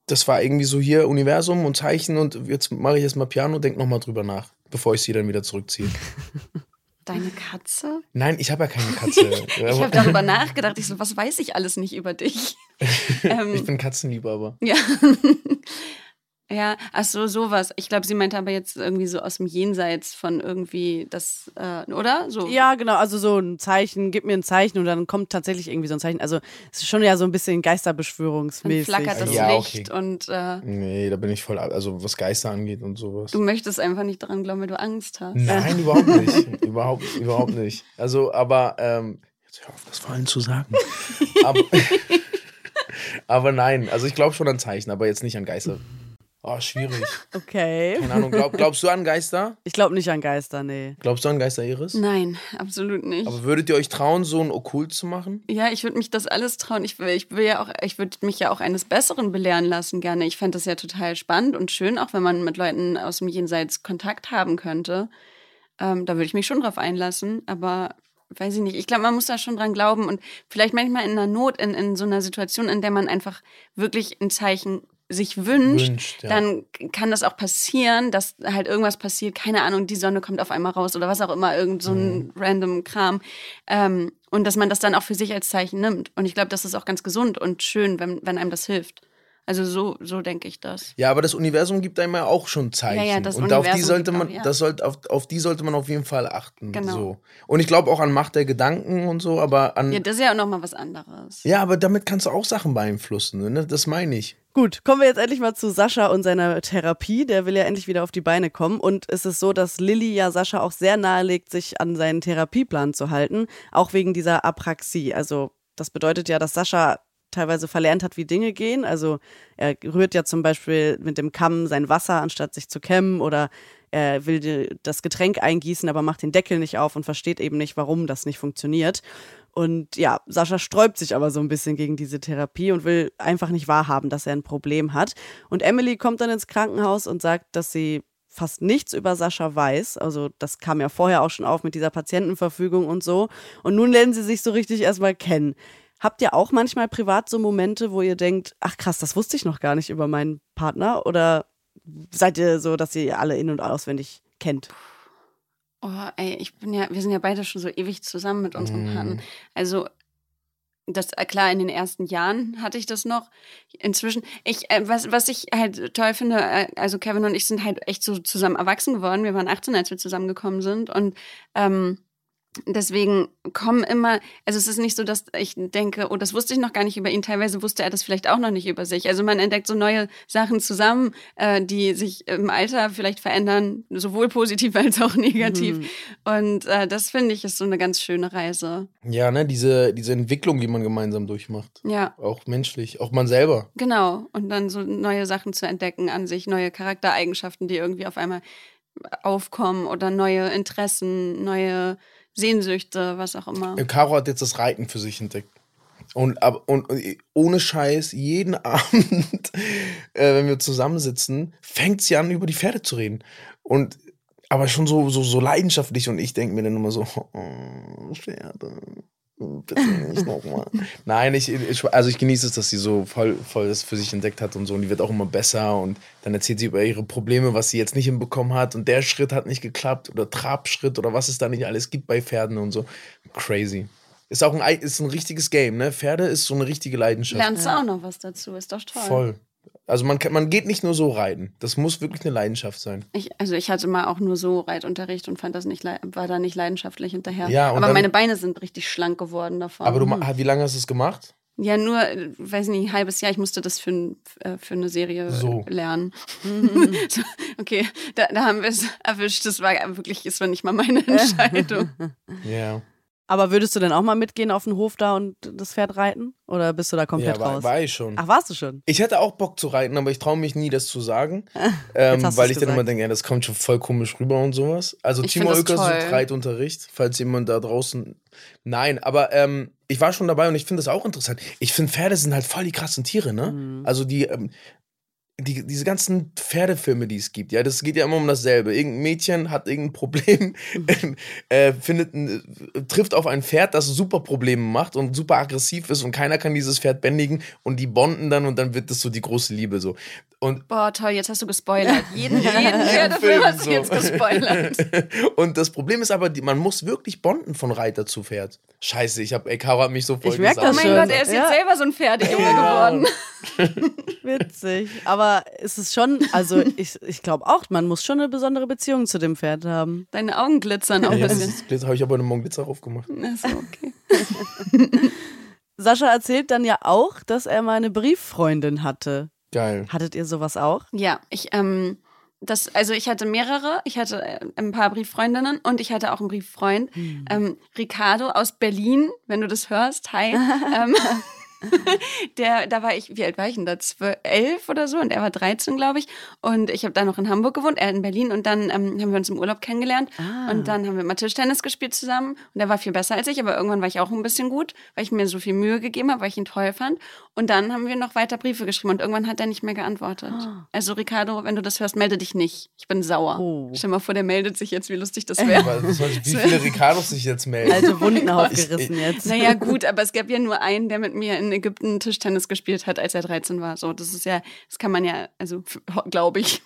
das war irgendwie so hier Universum und Zeichen und jetzt mache ich erstmal Piano, denk nochmal drüber nach, bevor ich sie dann wieder zurückziehe. Deine Katze? Nein, ich habe ja keine Katze. Ich habe darüber nachgedacht. Ich so, was weiß ich alles nicht über dich? ähm, ich bin Katzenliebhaber. Ja. Ja, ach so, sowas. Ich glaube, sie meinte aber jetzt irgendwie so aus dem Jenseits von irgendwie das, äh, oder? So. Ja, genau, also so ein Zeichen, gib mir ein Zeichen und dann kommt tatsächlich irgendwie so ein Zeichen. Also es ist schon ja so ein bisschen Dann geisterbeschwörungsmäßig. flackert das Ja, Licht okay. und äh, Nee, da bin ich voll, ab- also was Geister angeht und sowas. du möchtest einfach nicht daran glauben, weil du Angst hast. Nein, überhaupt nicht. überhaupt, überhaupt nicht. Also, aber, ähm, jetzt hör auf, das vor allem zu sagen. aber, aber nein, also ich glaube schon an Zeichen, aber jetzt nicht an Geister. Oh, schwierig. Okay. Keine Ahnung. Glaub, glaubst du an Geister? Ich glaube nicht an Geister, nee. Glaubst du an Geister, Iris? Nein, absolut nicht. Aber würdet ihr euch trauen, so ein Okkult zu machen? Ja, ich würde mich das alles trauen. Ich ich will ja auch, ich würde mich ja auch eines Besseren belehren lassen gerne. Ich fände das ja total spannend und schön, auch wenn man mit Leuten aus dem Jenseits Kontakt haben könnte. Ähm, da würde ich mich schon drauf einlassen, aber weiß ich nicht. Ich glaube, man muss da schon dran glauben und vielleicht manchmal in einer Not, in, in so einer Situation, in der man einfach wirklich ein Zeichen sich wünscht, Wünscht, ja. dann kann das auch passieren, dass halt irgendwas passiert, keine Ahnung, die Sonne kommt auf einmal raus oder was auch immer, irgend so ein Mhm. random Kram. Ähm, und dass man das dann auch für sich als Zeichen nimmt. Und ich glaube, das ist auch ganz gesund und schön, wenn, wenn einem das hilft. Also so, so denke ich das. Ja, aber das Universum gibt einem ja auch schon Zeichen. Ja, ja, das und auf die Universum sollte man, auch, ja. das sollte, auf, auf die sollte man auf jeden Fall achten. Genau. So. Und ich glaube auch an Macht der Gedanken und so, aber an. Ja, Ja, das ist ja auch nochmal was anderes. aber damit kannst du auch Sachen beeinflussen, ne? Das meine ich. Gut, kommen wir jetzt endlich mal zu Sascha und seiner Therapie. Der will ja endlich wieder auf die Beine kommen. Und es ist so, dass Lilly ja Sascha auch sehr nahelegt, sich an seinen Therapieplan zu halten, auch wegen dieser Apraxie. Also das bedeutet ja, dass Sascha teilweise verlernt hat, wie Dinge gehen. Also er rührt ja zum Beispiel mit dem Kamm sein Wasser, anstatt sich zu kämmen oder er will das Getränk eingießen, aber macht den Deckel nicht auf und versteht eben nicht, warum das nicht funktioniert. Und ja, Sascha sträubt sich aber so ein bisschen gegen diese Therapie und will einfach nicht wahrhaben, dass er ein Problem hat. Und Emily kommt dann ins Krankenhaus und sagt, dass sie fast nichts über Sascha weiß. Also das kam ja vorher auch schon auf mit dieser Patientenverfügung und so. Und nun lernen sie sich so richtig erstmal kennen. Habt ihr auch manchmal privat so Momente, wo ihr denkt, ach krass, das wusste ich noch gar nicht über meinen Partner? Oder seid ihr so, dass ihr alle in- und auswendig kennt? Oh, ey, ich bin ja, wir sind ja beide schon so ewig zusammen mit unseren Partnern. Also, das, äh, klar, in den ersten Jahren hatte ich das noch. Inzwischen, ich, äh, was, was ich halt toll finde, äh, also Kevin und ich sind halt echt so zusammen erwachsen geworden. Wir waren 18, als wir zusammengekommen sind und, ähm, Deswegen kommen immer, also es ist nicht so, dass ich denke, oh, das wusste ich noch gar nicht über ihn. Teilweise wusste er das vielleicht auch noch nicht über sich. Also man entdeckt so neue Sachen zusammen, äh, die sich im Alter vielleicht verändern, sowohl positiv als auch negativ. Und äh, das finde ich ist so eine ganz schöne Reise. Ja, ne, diese, diese Entwicklung, die man gemeinsam durchmacht. Ja, Auch menschlich, auch man selber. genau. Und dann so neue Sachen zu entdecken an sich, neue Charaktereigenschaften, die irgendwie auf einmal aufkommen oder neue Interessen, neue Sehnsüchte, was auch immer. Äh, Caro hat jetzt das Reiten für sich entdeckt. Und, ab, und ohne Scheiß, jeden Abend, äh, wenn wir zusammensitzen, fängt sie an, über die Pferde zu reden. Und aber schon so, so, so leidenschaftlich. Und ich denke mir dann immer so, oh, Pferde. Bitte nicht nochmal. Nein, ich, ich, also ich genieße es, dass sie so voll, voll das für sich entdeckt hat und so. Und die wird auch immer besser. Und dann erzählt sie über ihre Probleme, was sie jetzt nicht hinbekommen hat. Und der Schritt hat nicht geklappt oder Trabschritt oder was es da nicht alles gibt bei Pferden und so. Crazy. Ist auch ein, ei- ist ein richtiges Game, ne? Pferde ist so eine richtige Leidenschaft. Lernst du auch noch was dazu, ist doch toll. Voll. Also man, kann, man geht nicht nur so reiten. Das muss wirklich eine Leidenschaft sein. Ich, also ich hatte mal auch nur so Reitunterricht und fand das nicht, war da nicht leidenschaftlich hinterher. Ja, und Aber dann- meine Beine sind richtig schlank geworden davon. Aber du, ma- wie lange hast du es gemacht? ja, nur, äh, weiß nicht, ein halbes Jahr. Ich musste das für, äh, für eine Serie So. lernen. so, okay, da, da haben wir es erwischt. Das war wirklich, es war nicht mal meine Entscheidung. Ja. Aber würdest du denn auch mal mitgehen auf den Hof da und das Pferd reiten? Oder bist du da komplett Ja, war, raus? war ich schon. Ach, warst du schon? Ich hätte auch Bock zu reiten, aber ich traue mich nie, das zu sagen. Ähm, weil ich dann immer gesagt. denke, ja, das kommt schon voll komisch rüber und sowas. Also Ich Timo toll. sucht Reitunterricht, falls jemand da draußen. Nein, aber ähm, ich war schon dabei und ich finde das auch interessant. Ich finde, Pferde sind halt voll die krassen Tiere, ne? Mhm. Also die, ähm, die, diese ganzen Pferdefilme, die es gibt, ja, das geht ja immer um dasselbe. Irgendein Mädchen hat irgendein Problem, äh, findet ein, äh, trifft auf ein Pferd, das super Probleme macht und super aggressiv ist und keiner kann dieses Pferd bändigen und die bonden dann und dann wird das so die große Liebe so. Und Boah, toll, jetzt hast du gespoilert. Jeden, jeden Pferdefilm hast du so. jetzt gespoilert. und das Problem ist aber, die, man muss wirklich bonden von Reiter zu Pferd. Scheiße, ich habe, ey, Caro hat mich so voll Ich merk Oh mein. Gott, er ist Ja. jetzt selber so ein Pferdejunge Ja. geworden. Witzig. Aber es ist schon, also ich, ich glaube auch, man muss schon eine besondere Beziehung zu dem Pferd haben. Deine Augen glitzern auch ein Ja, das bisschen. ist- Jetzt habe ich aber eine Monglitzer aufgemacht. Achso, okay. Sascha erzählt dann ja auch, dass er mal eine Brieffreundin hatte. Geil. Hattet ihr sowas auch? Ja, ich, ähm, das, also ich hatte mehrere. Ich hatte äh, ein paar Brieffreundinnen und ich hatte auch einen Brieffreund. Ähm, Ricardo aus Berlin, wenn du das hörst, hi. ähm, der, da war ich, wie alt war ich denn da? Zwölf, elf oder so und er war 13, glaube ich. Und ich habe da noch in Hamburg gewohnt, er in Berlin und dann ähm, haben wir uns im Urlaub kennengelernt. Ah. Und dann haben wir mal Tischtennis gespielt zusammen und er war viel besser als ich, aber irgendwann war ich auch ein bisschen gut, weil ich mir so viel Mühe gegeben habe, weil ich ihn toll fand. Und dann haben wir noch weiter Briefe geschrieben und irgendwann hat er nicht mehr geantwortet. Also Ricardo, wenn du das hörst, melde dich nicht. Ich bin sauer. Oh. Stell mal vor, der meldet sich jetzt, wie lustig das wäre. Wie viele Ricardos sich jetzt melden? Alte Wunden Ich- aufgerissen jetzt. Naja, gut, aber es gab ja nur einen, der mit mir in Ägypten Tischtennis gespielt hat, als er 13 war. So, das ist ja, das kann man ja, also glaube ich.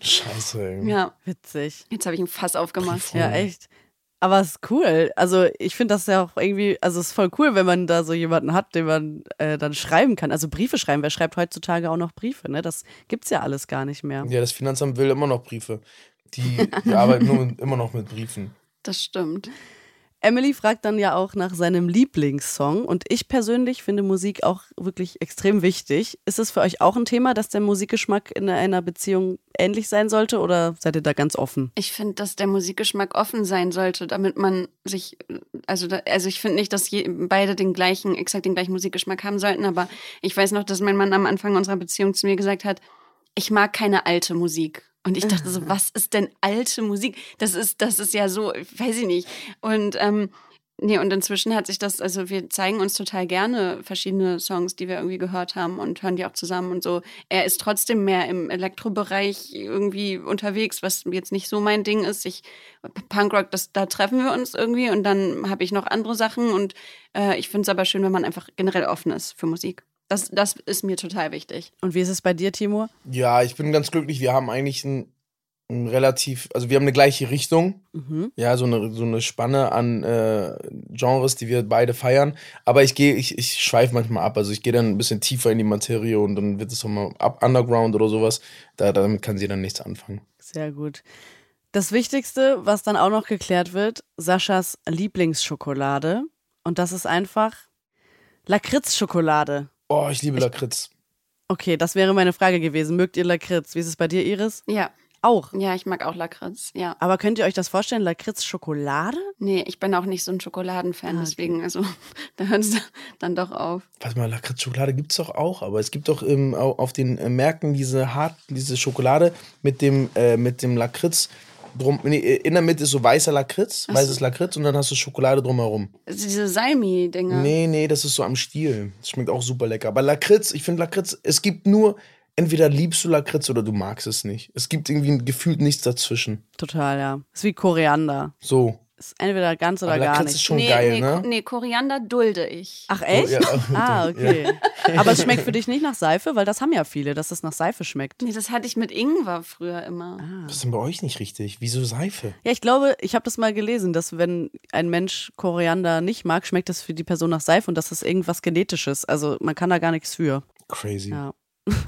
Scheiße, ey. Ja, Witzig. jetzt habe ich ein Fass aufgemacht. Ja, echt. Aber es ist cool. Also ich finde das ja auch irgendwie, also es ist voll cool, wenn man da so jemanden hat, den man äh, dann schreiben kann. Also Briefe schreiben. Wer schreibt heutzutage auch noch Briefe? Ne? Das gibt's ja alles gar nicht mehr. Ja, das Finanzamt will immer noch Briefe. Die, die arbeiten nur mit, immer noch mit Briefen. Das stimmt. Emily fragt dann ja auch nach seinem Lieblingssong und ich persönlich finde Musik auch wirklich extrem wichtig. Ist es für euch auch ein Thema, dass der Musikgeschmack in einer Beziehung ähnlich sein sollte oder seid ihr da ganz offen? Ich finde, dass der Musikgeschmack offen sein sollte, damit man sich, also, da, also ich finde nicht, dass je, beide den gleichen, exakt den gleichen Musikgeschmack haben sollten, aber ich weiß noch, dass mein Mann am Anfang unserer Beziehung zu mir gesagt hat, ich mag keine alte Musik. Und ich dachte so, was ist denn alte Musik? Das ist, das ist ja so, weiß ich nicht. Und ähm, nee, und inzwischen hat sich das, also wir zeigen uns total gerne verschiedene Songs, die wir irgendwie gehört haben und hören die auch zusammen und so. Er ist trotzdem mehr im Elektrobereich irgendwie unterwegs, was jetzt nicht so mein Ding ist. Ich Punkrock, das, da treffen wir uns irgendwie und dann habe ich noch andere Sachen und äh, ich finde es aber schön, wenn man einfach generell offen ist für Musik. Das, das ist mir total wichtig. Und wie ist es bei dir, Timur? Ja, ich bin ganz glücklich. Wir haben eigentlich ein, ein relativ, also wir haben eine gleiche Richtung. Mhm. Ja, so eine, so eine Spanne an äh, Genres, die wir beide feiern. Aber ich gehe, ich, ich schweife manchmal ab. Also ich gehe dann ein bisschen tiefer in die Materie und dann wird es auch mal ab Underground oder sowas. Da, damit kann sie dann nichts anfangen. Sehr gut. Das Wichtigste, was dann auch noch geklärt wird, Saschas Lieblingsschokolade. Und das ist einfach Lakritzschokolade. Oh, ich liebe Lakritz. Okay, das wäre meine Frage gewesen. Mögt ihr Lakritz? Wie ist es bei dir, Iris? Ja. Auch. Ja, ich mag auch Lakritz, ja. Aber könnt ihr euch das vorstellen, Lakritz-Schokolade? Nee, ich bin auch nicht so ein Schokoladenfan, Ah, okay. deswegen, also, da hört es dann doch auf. Warte mal, Lakritz-Schokolade gibt es doch auch, aber es gibt doch ähm, au- auf den äh, Märkten diese hart, diese Schokolade mit dem, äh, mit dem Lakritz drum. Nee, in der Mitte ist so weißer Lakritz, weißes Lakritz und dann hast du Schokolade drumherum. Also diese Salmi-Dinger. Nee, nee, das ist so am Stiel. Das schmeckt auch super lecker. Aber Lakritz, ich finde Lakritz, es gibt nur, entweder liebst du Lakritz oder du magst es nicht. Es gibt irgendwie gefühlt nichts dazwischen. Total, ja. Ist wie Koriander. So. Ist entweder ganz oder Aber gar Lakritz ist nicht. schon nee, geil, nee, ne? Nee, Koriander dulde ich. Ach echt? ja, ah, okay. Aber es schmeckt für dich nicht nach Seife, weil das haben ja viele, dass es nach Seife schmeckt. Nee, das hatte ich mit Ingwer früher immer. Das ist denn bei euch nicht richtig. Wieso Seife? Ja, ich glaube, ich habe das mal gelesen, dass wenn ein Mensch Koriander nicht mag, schmeckt das für die Person nach Seife und das ist irgendwas Genetisches. Also man kann da gar nichts für. Crazy. Ja.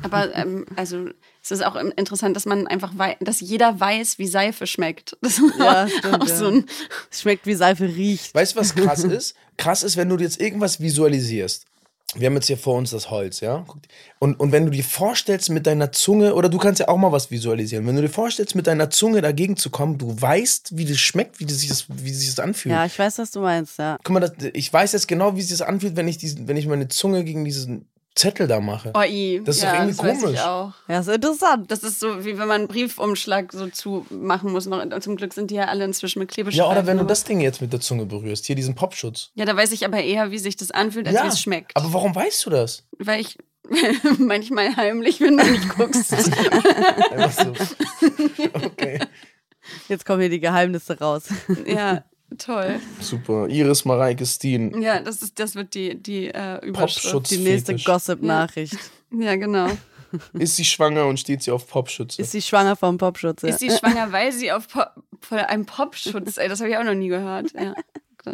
Aber ähm, also es ist auch interessant, dass man einfach weiß, dass jeder weiß, wie Seife schmeckt. Das ist Ja, auch, stimmt, auch ja. so ein Es schmeckt wie Seife riecht. Weißt du, was krass ist? Krass ist, wenn du dir jetzt irgendwas visualisierst. Wir haben jetzt hier vor uns das Holz, ja? Und, und wenn du dir vorstellst mit deiner Zunge, oder du kannst ja auch mal was visualisieren, wenn du dir vorstellst, mit deiner Zunge dagegen zu kommen, du weißt, wie das schmeckt, wie, das sich, das, wie sich das anfühlt. Ja, ich weiß, was du meinst, ja. Guck mal, das, ich weiß jetzt genau, wie sich das anfühlt, wenn ich, diesen, wenn ich meine Zunge gegen diesen Zettel da mache. Oh, i. Das ist ja, doch irgendwie das weiß komisch. Ich auch. Ja, ist interessant. Das ist so, wie wenn man einen Briefumschlag so zumachen muss. Noch. Und zum Glück sind die ja alle inzwischen mit Ja, Klebestreifen. oder wenn du das Ding jetzt mit der Zunge berührst, hier diesen Popschutz. Ja, da weiß ich aber eher, wie sich das anfühlt, als ja, wie es schmeckt. aber warum weißt du das? Weil ich manchmal heimlich, wenn du nicht guckst. Einfach so. Okay. Jetzt kommen hier die Geheimnisse raus. ja, toll. Super. Iris Mareike Steen. Ja, das, ist, das wird die, die äh, Überschrift. Popschutz. Die nächste. Gossip-Nachricht. Ja, genau. Ist sie schwanger und steht sie auf Popschütze? Ist sie schwanger vom Popschutz? Ja. Ist sie schwanger, weil sie auf Pop, von einem Popschutz, ey, das habe ich auch noch nie gehört. Ja.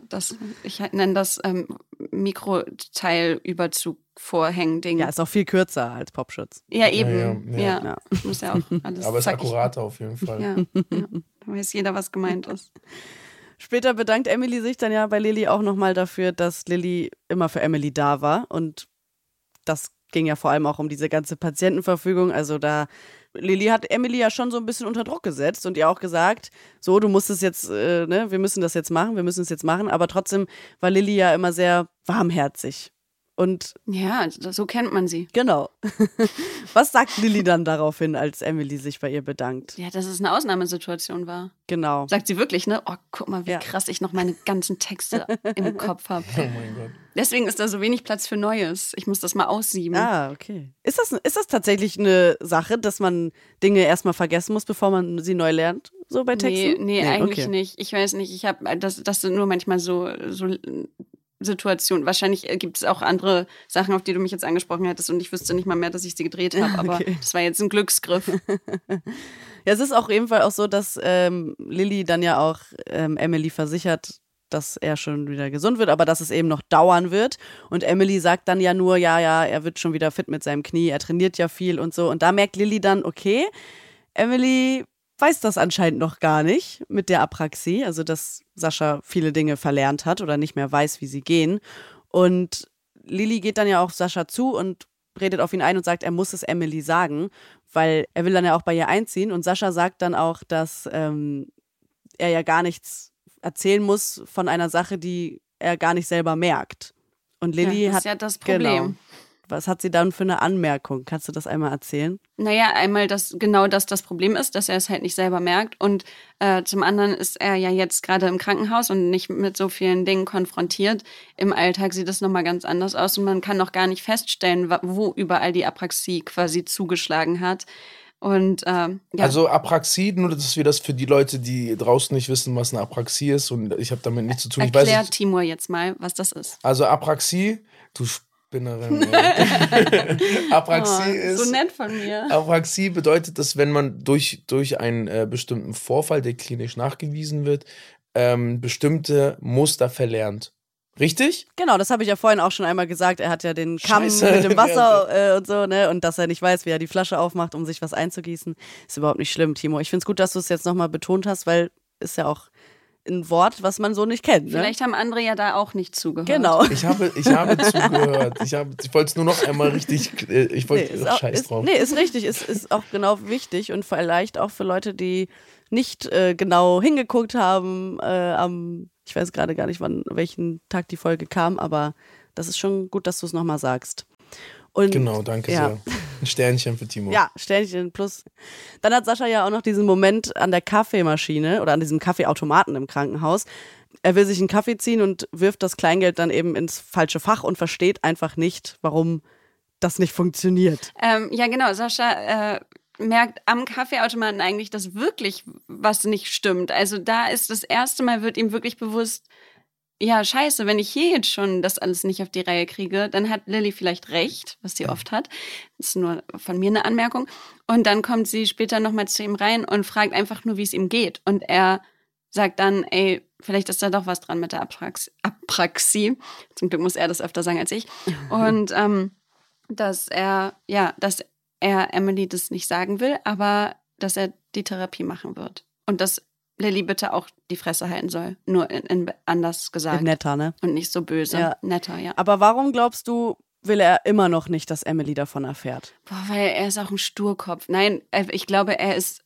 Das, ich nenne das ähm, Mikroteilüberzug Vorhängen-Ding. ja, ist auch viel kürzer als Popschutz. Ja, eben. Ja, Ja, ja, ja. Muss ja auch alles Aber ist akkurater auf jeden Fall. Ja, ja. Da weiß jeder, was gemeint ist. Später bedankt Emily sich dann ja bei Lilly auch nochmal dafür, dass Lilly immer für Emily da war. Und das ging ja vor allem auch um diese ganze Patientenverfügung. Also da, Lilly hat Emily ja schon so ein bisschen unter Druck gesetzt und ihr auch gesagt, so, du musst es jetzt, äh, ne, wir müssen das jetzt machen, wir müssen es jetzt machen. Aber trotzdem war Lilly ja immer sehr warmherzig. Und Ja, so kennt man sie. genau. Was sagt Lilly dann daraufhin, als Emily sich bei ihr bedankt? Ja, dass es eine Ausnahmesituation war. Genau. Sagt sie wirklich, ne? Oh, guck mal, wie Ja. krass ich noch meine ganzen Texte im Kopf habe. Oh mein Gott. Deswegen ist da so wenig Platz für Neues. Ich muss das mal aussieben. Ah, okay. Ist das, ist das tatsächlich eine Sache, dass man Dinge erstmal vergessen muss, bevor man sie neu lernt? So bei Nee, Texten? nee, eigentlich okay. nicht. Ich weiß nicht. Ich habe das, das sind nur manchmal so, so Situationen. Wahrscheinlich gibt es auch andere Sachen, auf die du mich jetzt angesprochen hättest und ich wüsste nicht mal mehr, dass ich sie gedreht habe. Aber Okay. das war jetzt ein Glücksgriff. Ja, es ist auch jeden Fall auch so, dass ähm, Lilly dann ja auch ähm, Emily versichert, dass er schon wieder gesund wird, aber dass es eben noch dauern wird. Und Emily sagt dann ja nur, ja, ja, er wird schon wieder fit mit seinem Knie, er trainiert ja viel und so. Und da merkt Lilly dann, okay, Emily weiß das anscheinend noch gar nicht mit der Apraxie, also dass Sascha viele Dinge verlernt hat oder nicht mehr weiß, wie sie gehen. Und Lilly geht dann ja auf Sascha zu und redet auf ihn ein und sagt, er muss es Emily sagen, weil er will dann ja auch bei ihr einziehen. Und Sascha sagt dann auch, dass ähm, er ja gar nichts erzählen muss von einer Sache, die er gar nicht selber merkt. Und Lilly ja, das hat ist ja das Problem. Genau. Was hat sie dann für eine Anmerkung? Kannst du das einmal erzählen? Naja, einmal, dass genau das das Problem ist, dass er es halt nicht selber merkt. Und äh, zum anderen ist er ja jetzt gerade im Krankenhaus und nicht mit so vielen Dingen konfrontiert. Im Alltag sieht es nochmal ganz anders aus und man kann noch gar nicht feststellen, wo überall die Apraxie quasi zugeschlagen hat. Und ähm, ja. Also Apraxie, nur dass wir das für die Leute, die draußen nicht wissen, was eine Apraxie ist und ich habe damit nichts zu tun. Ich Erklär weiß, Timur jetzt mal, was das ist. Also Apraxie, du Spinnerin. Apraxie Oh, ist so nett von mir. Apraxie bedeutet, dass wenn man durch, durch einen äh, bestimmten Vorfall, der klinisch nachgewiesen wird, ähm, bestimmte Muster verlernt. Richtig? Genau, das habe ich ja vorhin auch schon einmal gesagt. Er hat ja den Kamm Scheiße. mit dem Wasser äh, und so, ne? Und dass er nicht weiß, wie er die Flasche aufmacht, um sich was einzugießen. Ist überhaupt nicht schlimm, Timo. Ich finde es gut, dass du es jetzt nochmal betont hast, weil ist ja auch ein Wort, was man so nicht kennt. Ne? Vielleicht haben andere ja da auch nicht zugehört. Genau. Ich habe, ich habe zugehört. Ich, habe, ich wollte es nur noch einmal richtig. äh, Ich Nee, wollte. ist, ach, auch, scheiß ist, drauf. nee, ist richtig. Ist, ist auch genau wichtig und vielleicht auch für Leute, die nicht äh, genau hingeguckt haben äh, am, ich weiß gerade gar nicht, wann, welchen Tag die Folge kam, aber das ist schon gut, dass du es nochmal sagst. Und, Genau, danke ja. sehr. Ein Sternchen für Timo. Ja, Sternchen plus. Dann hat Sascha ja auch noch diesen Moment an der Kaffeemaschine oder an diesem Kaffeeautomaten im Krankenhaus. Er will sich einen Kaffee ziehen und wirft das Kleingeld dann eben ins falsche Fach und versteht einfach nicht, warum das nicht funktioniert. Ähm, ja, genau. Sascha äh, merkt am Kaffeeautomaten eigentlich, dass wirklich was nicht stimmt. Also da ist das erste Mal, wird ihm wirklich bewusst, ja, scheiße, wenn ich hier jetzt schon das alles nicht auf die Reihe kriege, dann hat Lilly vielleicht recht, was sie oft hat. Das ist nur von mir eine Anmerkung. Und dann kommt sie später nochmal zu ihm rein und fragt einfach nur, wie es ihm geht. Und er sagt dann, ey, vielleicht ist da doch was dran mit der Aprax Apraxie. Zum Glück muss er das öfter sagen als ich. Und ähm, dass er, ja, dass er Emily das nicht sagen will, aber dass er die Therapie machen wird. Und dass Lilly bitte auch die Fresse halten soll. Nur in, in anders gesagt. Netter, ne? Und nicht so böse. Ja. Netter, ja. Aber warum glaubst du, will er immer noch nicht, dass Emily davon erfährt? Boah, weil er ist auch ein Sturkopf. Nein, ich glaube, er ist.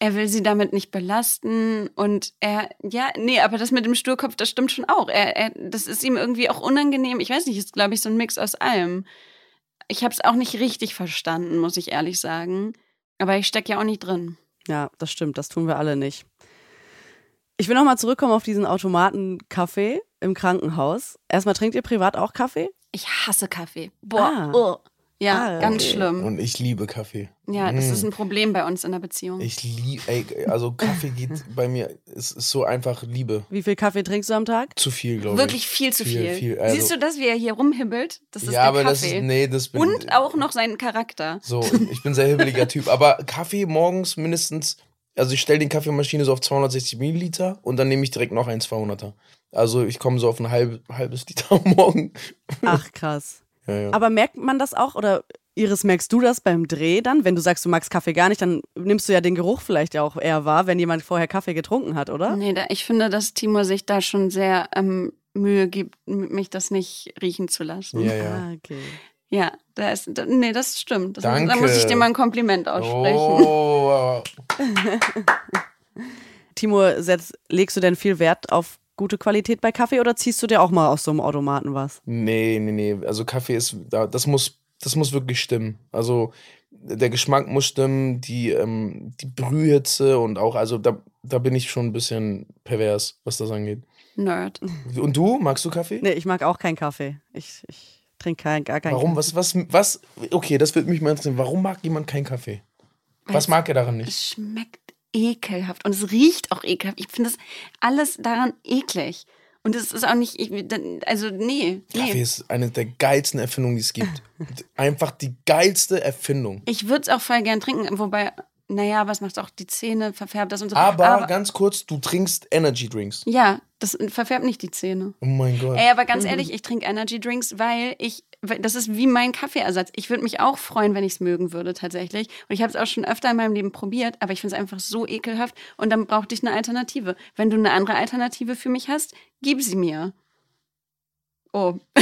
Er will sie damit nicht belasten und er, ja, nee, aber das mit dem Sturkopf, das stimmt schon auch. Er, er, das ist ihm irgendwie auch unangenehm. Ich weiß nicht, ist, glaube ich, so ein Mix aus allem. Ich habe es auch nicht richtig verstanden, muss ich ehrlich sagen. Aber ich stecke ja auch nicht drin. Ja, das stimmt, das tun wir alle nicht. Ich will nochmal zurückkommen auf diesen Automaten-Kaffee im Krankenhaus. Erstmal trinkt ihr privat auch Kaffee? Ich hasse Kaffee. Boah, Ah. oh. Ja, Ah, ganz okay. schlimm. Und ich liebe Kaffee. Ja, das Mm. ist ein Problem bei uns in der Beziehung. Ich liebe, ey, also Kaffee geht bei mir, es ist so einfach Liebe. Wie viel Kaffee trinkst du am Tag? Zu viel, glaube ich. Wirklich viel zu viel. Viel, viel, also- Siehst du das, wie er hier rumhibbelt? Das ist ja, der aber Kaffee. das ist, nee, das bin Und auch noch seinen Charakter. So, ich bin ein sehr hibbeliger Typ. Aber Kaffee morgens mindestens, also ich stelle die Kaffeemaschine so auf 260 Milliliter und dann nehme ich direkt noch ein 200er. Also ich komme so auf ein halb, halbes Liter am Morgen. Ach, krass. Ja, ja. Aber merkt man das auch oder Iris, merkst du das beim Dreh dann? Wenn du sagst, du magst Kaffee gar nicht, dann nimmst du ja den Geruch vielleicht ja auch eher wahr, wenn jemand vorher Kaffee getrunken hat, oder? Nee, da, ich finde, dass Timur sich da schon sehr ähm, Mühe gibt, mich das nicht riechen zu lassen. ja, ja. Ah, okay. Ja, da ist, da, nee, das stimmt. Das, Da Danke. muss ich dir mal ein Kompliment aussprechen. Oh, Timur, setz, legst du denn viel Wert auf gute Qualität bei Kaffee oder ziehst du dir auch mal aus so einem Automaten was? nee, nee, nee. Also Kaffee ist, da- das muss, das muss wirklich stimmen. Also der Geschmack muss stimmen, die, ähm, die Brühhitze und auch, also da, da bin ich schon ein bisschen pervers, was das angeht. Nerd. Und du, magst du Kaffee? Nee, ich mag auch keinen Kaffee. Ich, ich trinke kein, gar keinen Warum? Was, was, was? Okay, das würde mich mal interessieren. Warum mag jemand keinen Kaffee? Was Weil's- mag er daran nicht? Es schmeckt ekelhaft und es riecht auch ekelhaft. Ich finde das alles daran eklig. Und es ist auch nicht, ich- also nee, Kaffee nee. ist eine der geilsten Erfindungen, die es gibt. Einfach die geilste Erfindung. Ich würde es auch voll gern trinken, wobei, naja, aber es macht auch die Zähne, verfärbt das und so. Aber, ganz kurz, du trinkst Energy Drinks. ja, das verfärbt nicht die Zähne. Oh mein Gott. Ey, aber ganz ehrlich, ich trinke Energy Drinks, weil ich, das ist wie mein Kaffeeersatz. Ich würde mich auch freuen, wenn ich es mögen würde, tatsächlich. Und ich habe es auch schon öfter in meinem Leben probiert, aber ich finde es einfach so ekelhaft und dann brauchte ich eine Alternative. Wenn du eine andere Alternative für mich hast, gib sie mir. Oh.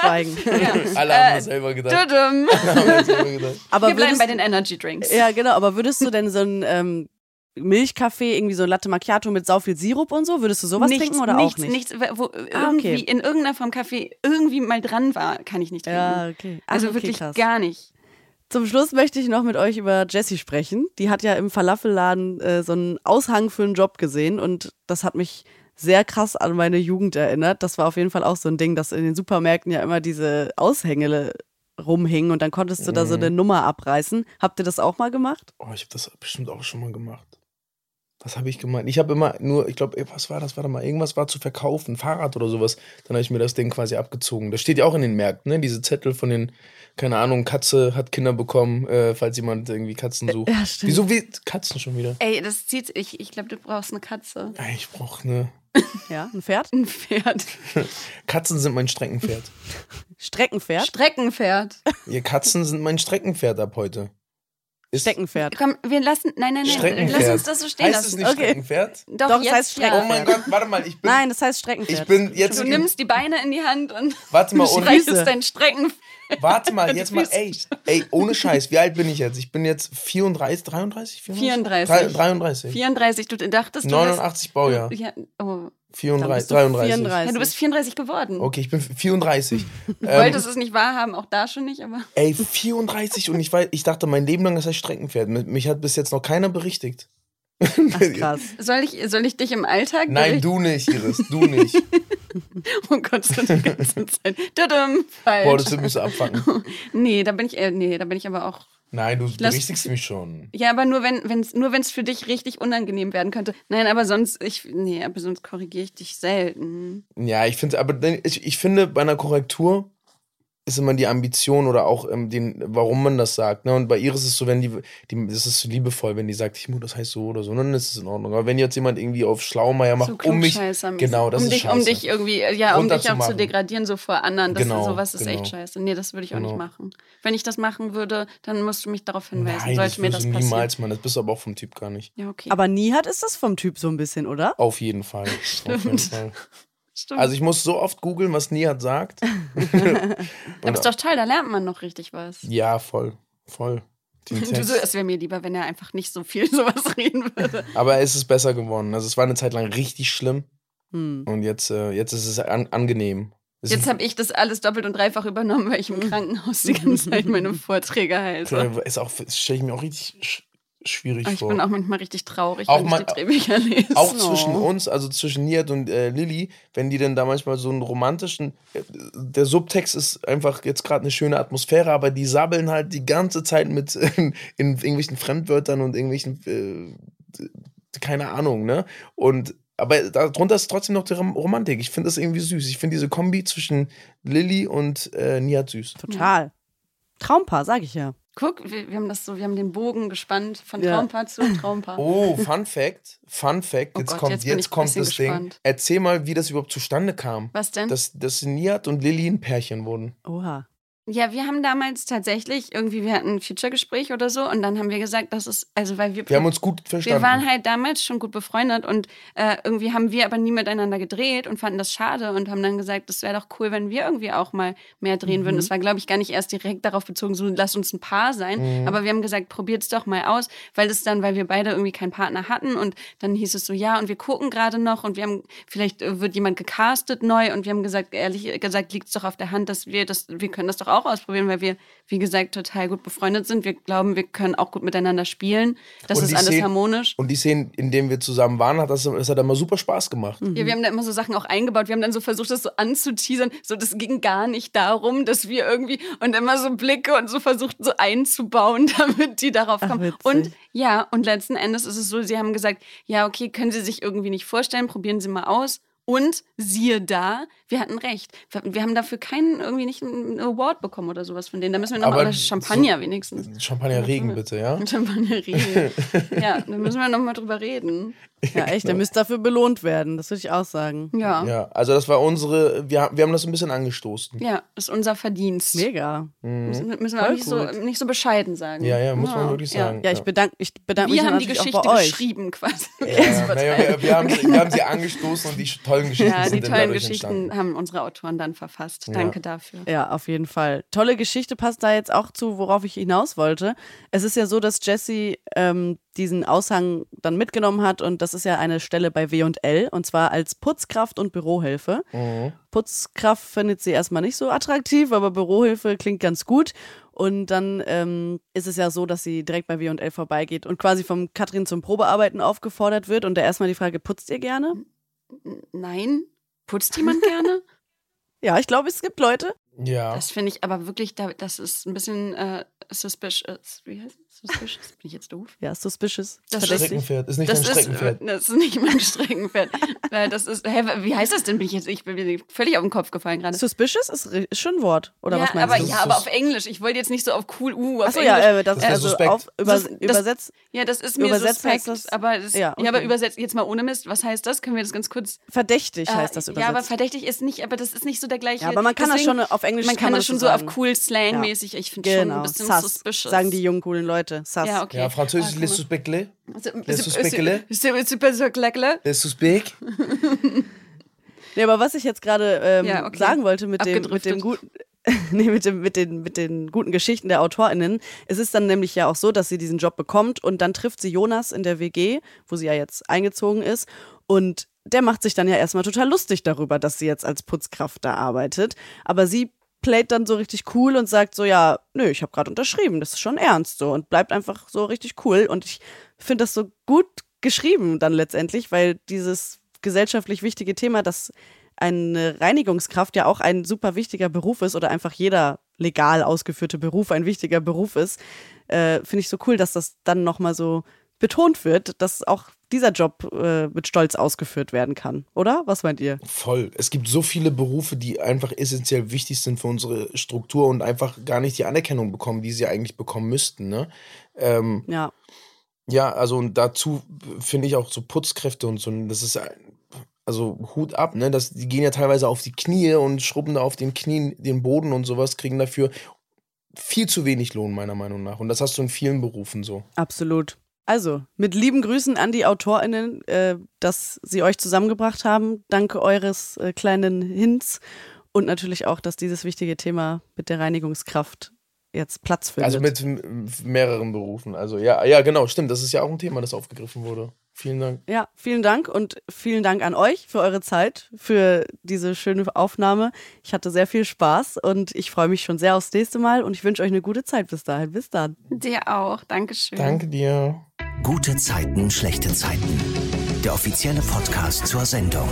Schweigen. Alle haben das selber gedacht. Tudum. Alle haben das selber gedacht. Aber Wir bleiben würdest, bei den Energy Drinks. ja, genau. Aber würdest du denn so ein ähm, Milchkaffee, irgendwie so ein Latte Macchiato mit sau viel Sirup und so, würdest du sowas nichts, trinken oder nichts, auch nicht? Nichts, wo Ah, irgendwie okay. in irgendeiner Form Kaffee irgendwie mal dran war, kann ich nicht trinken. Ja, okay. Ach, Also okay, wirklich krass. gar nicht. Zum Schluss möchte ich noch mit euch über Jessie sprechen. Die hat ja im Falafelladen äh, so einen Aushang für einen Job gesehen und das hat mich sehr krass an meine Jugend erinnert. Das war auf jeden Fall auch so ein Ding, dass in den Supermärkten ja immer diese Aushänge rumhingen und dann konntest du da so eine Nummer abreißen. Habt ihr das auch mal gemacht? Oh, ich habe das bestimmt auch schon mal gemacht. Was habe ich gemeint? Ich habe immer nur, ich glaube, was war das? Warte mal, irgendwas war zu verkaufen, Fahrrad oder sowas. Dann habe ich mir das Ding quasi abgezogen. Das steht ja auch in den Märkten, ne? Diese Zettel von den, keine Ahnung, Katze hat Kinder bekommen, äh, falls jemand irgendwie Katzen sucht. Ja, stimmt. Wieso wie Katzen schon wieder? Ey, das zieht, ich, ich glaube, du brauchst eine Katze. Ja, ich brauche eine. Ja, ein Pferd? Ein Pferd. Katzen sind mein Streckenpferd. Streckenpferd? Streckenpferd. Ihr Katzen sind mein Streckenpferd ab heute. Ist Steckenpferd. Komm, wir lassen. Nein, nein, nein. Streckenpferd. Lass uns das so stehen heißt lassen. es nicht Okay. Streckenpferd? Doch, Doch, es jetzt, heißt ja. Oh mein Gott, warte mal, ich bin, Nein, das heißt Streckenpferd. ich bin jetzt, Du nimmst die Beine in die Hand und warte mal, ohne, Füße. dein Streckenpferd. warte mal, jetzt mal, ey, ey, ohne Scheiß, wie alt bin ich jetzt? Ich bin jetzt 34, 33, 34. Drei- 33. 34, du dachtest, du 89 Baujahr. hast. Ja, oh. 34, bist du 33. 34. ja, du bist 34 geworden. Okay, ich bin 34. Du ähm, wolltest es nicht wahrhaben, auch da schon nicht, aber. ey, 34 und ich, weiß, ich dachte mein Leben lang, das heißt Streckenpferd. Mich- Mich hat bis jetzt noch keiner berichtigt. Ach, krass. Soll ich, soll ich dich im Alltag. Nein, berichten? du nicht, Iris, du nicht. Oh Gott, so die ganze Zeit. Tudum, falsch. Boah, das so abfacken. nee, da bin ich, äh, nee, da bin ich aber auch. Nein, du lass- berichtigst mich schon. Ja, aber nur wenn wenn's, nur wenn es für dich richtig unangenehm werden könnte. Nein, aber sonst, ich, nee, aber sonst korrigiere ich dich selten. Ja, ich finde, aber ich, ich finde, bei einer Korrektur ist immer die Ambition oder auch ähm, den, warum man das sagt. Ne? Und bei Iris ist es so, wenn die, die, das ist so liebevoll, wenn die sagt, ich das heißt so oder so, dann ist es in Ordnung. Aber wenn jetzt jemand irgendwie auf Schlaumeier macht, so um mich, genau, das um ist dich, scheiße. Um dich irgendwie, ja, um dich auch zu degradieren, so vor anderen. Das Genau, ist, sowas ist genau. echt scheiße. Nee, das würde ich auch Genau. nicht machen. Wenn ich das machen würde, dann musst du mich darauf hinweisen. Nein, das Sollte mir das wirst du passieren. niemals, Mann. Das bist du aber auch vom Typ gar nicht. Ja, okay. Aber Nihat ist das vom Typ so ein bisschen, oder? Auf jeden Fall. Auf jeden Fall. Stimmt. Also ich muss so oft googeln, was Nihat sagt. aber ist doch toll, da lernt man noch richtig was. Ja, voll. Voll. Du so, es wäre mir lieber, wenn er einfach nicht so viel sowas reden würde. Aber es ist besser geworden. Also es war eine Zeit lang richtig schlimm. Hm. Und jetzt, äh, jetzt ist es an, angenehm. Es Jetzt habe ich das alles doppelt und dreifach übernommen, weil ich im Krankenhaus die ganze Zeit meine Vorträge halte. ist auch, das stelle ich mir auch richtig schwierig Aber ich vor. bin auch manchmal richtig traurig, Auch wenn mal- ich die Drehbücher lese. Auch Oh. zwischen uns, also zwischen Nihat und äh, Lilly, wenn die dann da manchmal so einen romantischen, äh, der Subtext ist einfach jetzt gerade eine schöne Atmosphäre, aber die sabbeln halt die ganze Zeit mit äh, in, irgendwelchen Fremdwörtern und irgendwelchen, äh, keine Ahnung, ne? Und aber darunter ist trotzdem noch die Rom- Romantik. Ich finde das irgendwie süß. Ich finde diese Kombi zwischen Lilly und äh, Nihat süß. Total. Traumpaar, sag ich ja. Guck, wir, wir haben das so, wir haben den Bogen gespannt von Ja. Traumpaar zu Traumpaar. Oh, Fun Fact, Fun Fact, Oh jetzt Gott, kommt, jetzt jetzt, kommt das Ding. gespannt. Erzähl mal, wie das überhaupt zustande kam. Was denn? Dass, dass Nihat und Lilly ein Pärchen wurden. Oha. Ja, wir haben damals tatsächlich irgendwie, wir hatten ein Future-Gespräch oder so und dann haben wir gesagt, das ist, also weil wir. Wir haben uns gut verstanden. Wir waren halt damals schon gut befreundet und äh, irgendwie haben wir aber nie miteinander gedreht und fanden das schade und haben dann gesagt, das wäre doch cool, wenn wir irgendwie auch mal mehr drehen würden. Das war, glaube ich, gar nicht erst direkt darauf bezogen, so lass uns ein Paar sein. Aber wir haben gesagt, probiert's doch mal aus, weil es dann, weil wir beide irgendwie keinen Partner hatten und dann hieß es so, ja, und wir gucken gerade noch und wir haben, vielleicht äh, wird jemand gecastet neu und wir haben gesagt, ehrlich gesagt, liegt's doch auf der Hand, dass wir das, wir können das doch auch ausprobieren, weil wir, wie gesagt, total gut befreundet sind. Wir glauben, wir können auch gut miteinander spielen. Das Und ist alles Szenen- harmonisch. Und die Szenen, in denen wir zusammen waren, hat das, das hat immer super Spaß gemacht. Ja, wir haben da immer so Sachen auch eingebaut. Wir haben dann so versucht, das so anzuteasern. So, das ging gar nicht darum, dass wir irgendwie und immer so Blicke und so versucht, so einzubauen, damit die darauf Ach, kommen. witzig. und ja, und letzten Endes ist es so, sie haben gesagt, ja, okay, können Sie sich irgendwie nicht vorstellen, probieren Sie mal aus. Und siehe da, wir hatten recht. Wir, haben dafür keinen, irgendwie nicht einen Award bekommen oder sowas von denen. Da müssen wir noch Aber mal, oder Champagner wenigstens. Champagnerregen bitte, ja? Champagnerregen. ja, da müssen wir noch mal drüber reden. Ja, echt, der müsste dafür belohnt werden, das würde ich auch sagen. Ja. ja. Ja, also das war unsere, wir, wir haben das ein bisschen angestoßen. das ist unser Verdienst. Mega. Müssen, müssen wir auch nicht so, nicht so bescheiden sagen. Ja, ja, muss man wirklich sagen. Ja, ich bedanke ich bedank mich Wir haben die Geschichte auch bei euch. geschrieben quasi. Ja, naja, wir, wir, haben, wir haben sie angestoßen und die tollen Geschichten Ja, die sind dann tollen Geschichten entstanden. haben unsere Autoren dann verfasst. Danke dafür. Ja, auf jeden Fall. Tolle Geschichte passt da jetzt auch zu, worauf ich hinaus wollte. Es ist ja so, dass Jessie ähm, diesen Aushang dann mitgenommen hat und das ist ja eine Stelle bei W&L und zwar als Putzkraft und Bürohilfe. Mhm. Putzkraft findet sie erstmal nicht so attraktiv, aber Bürohilfe klingt ganz gut. Und dann ähm, ist es ja so, dass sie direkt bei W&L vorbeigeht und quasi vom Katrin zum Probearbeiten aufgefordert wird und da erstmal die Frage, putzt ihr gerne? Nein? Putzt jemand gerne? Ja, ich glaube, es gibt Leute. Ja. Das finde ich aber wirklich, da- das ist ein bisschen äh, suspicious. Wie heißt? Suspicious? Bin ich jetzt doof? Ja, suspicious. Das verdächtig. Streckenpferd. Ist nicht Das dein ist, Streckenpferd. das ist nicht mein Streckenpferd. Weil das ist, hä, wie heißt das denn? Bin ich jetzt, ich bin mir völlig auf den Kopf gefallen gerade. Suspicious ist, ist schon ein Wort, oder ja, was meinst aber, du? ja, aber auf Englisch. Ich wollte jetzt nicht so auf cool, uh, auf Achso, Englisch. ja, äh, das, Das also suspekt. auf, über, Das- das- übersetzt. Ja, das ist mir Übersetzt suspekt. heißt das- aber das, Ja, ja, okay. aber übersetzt jetzt mal ohne Mist. Was heißt das? Können wir das ganz kurz? Verdächtig heißt Äh, das Ja, übersetzt. aber verdächtig ist nicht, aber das ist nicht so der gleiche. Ja, aber man kann das Deswegen- schon auf Englisch Man kann das schon das so auf cool Slang-mäßig. Ich finde schon genau, ein bisschen Sass, suspicious. sagen die jungen, coolen Leute. Sass. Ja, okay. Ja, Französisch, les suspects. Les suspects. Les suspects. Nee, aber was ich jetzt gerade ähm, Ja, okay. sagen wollte mit dem, mit dem guten. Nee, mit, dem, mit, den, mit den guten Geschichten der AutorInnen. Es ist dann nämlich ja auch so, dass sie diesen Job bekommt und dann trifft sie Jonas in der WG, wo sie ja jetzt eingezogen ist. Und der macht sich dann ja erstmal total lustig darüber, dass sie jetzt als Putzkraft da arbeitet. Aber sie playt dann so richtig cool und sagt so, ja, nö, ich habe gerade unterschrieben, das ist schon ernst so und bleibt einfach so richtig cool. Und ich finde das so gut geschrieben dann letztendlich, weil dieses gesellschaftlich wichtige Thema, dass eine Reinigungskraft ja auch ein super wichtiger Beruf ist oder einfach jeder legal ausgeführte Beruf ein wichtiger Beruf ist, äh, finde ich so cool, dass das dann nochmal so betont wird, dass auch dieser Job äh, mit Stolz ausgeführt werden kann, oder? Was meint ihr? Voll. Es gibt so viele Berufe, die einfach essentiell wichtig sind für unsere Struktur und einfach gar nicht die Anerkennung bekommen, die sie eigentlich bekommen müssten. Ne? Ähm, Ja, ja, also und dazu finde ich auch so Putzkräfte und so, das ist also Hut ab, ne? Das, die gehen ja teilweise auf die Knie und schrubben da auf den Knien den Boden und sowas, kriegen dafür viel zu wenig Lohn, meiner Meinung nach. Und das hast du in vielen Berufen so. absolut. Also, mit lieben Grüßen an die AutorInnen, äh, dass sie euch zusammengebracht haben. Danke eures äh, kleinen Hints. Und natürlich auch, dass dieses wichtige Thema mit der Reinigungskraft jetzt Platz findet. Also mit mehreren Berufen. Also ja, ja, genau, stimmt. Das ist ja auch ein Thema, das aufgegriffen wurde. Vielen Dank. Ja, vielen Dank und vielen Dank an euch für eure Zeit, für diese schöne Aufnahme. Ich hatte sehr viel Spaß und ich freue mich schon sehr aufs nächste Mal und ich wünsche euch eine gute Zeit bis dahin. Bis dann. Dir auch. Dankeschön. Danke dir. Gute Zeiten, schlechte Zeiten. Der offizielle Podcast zur Sendung.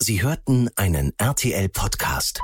Sie hörten einen RTL-Podcast.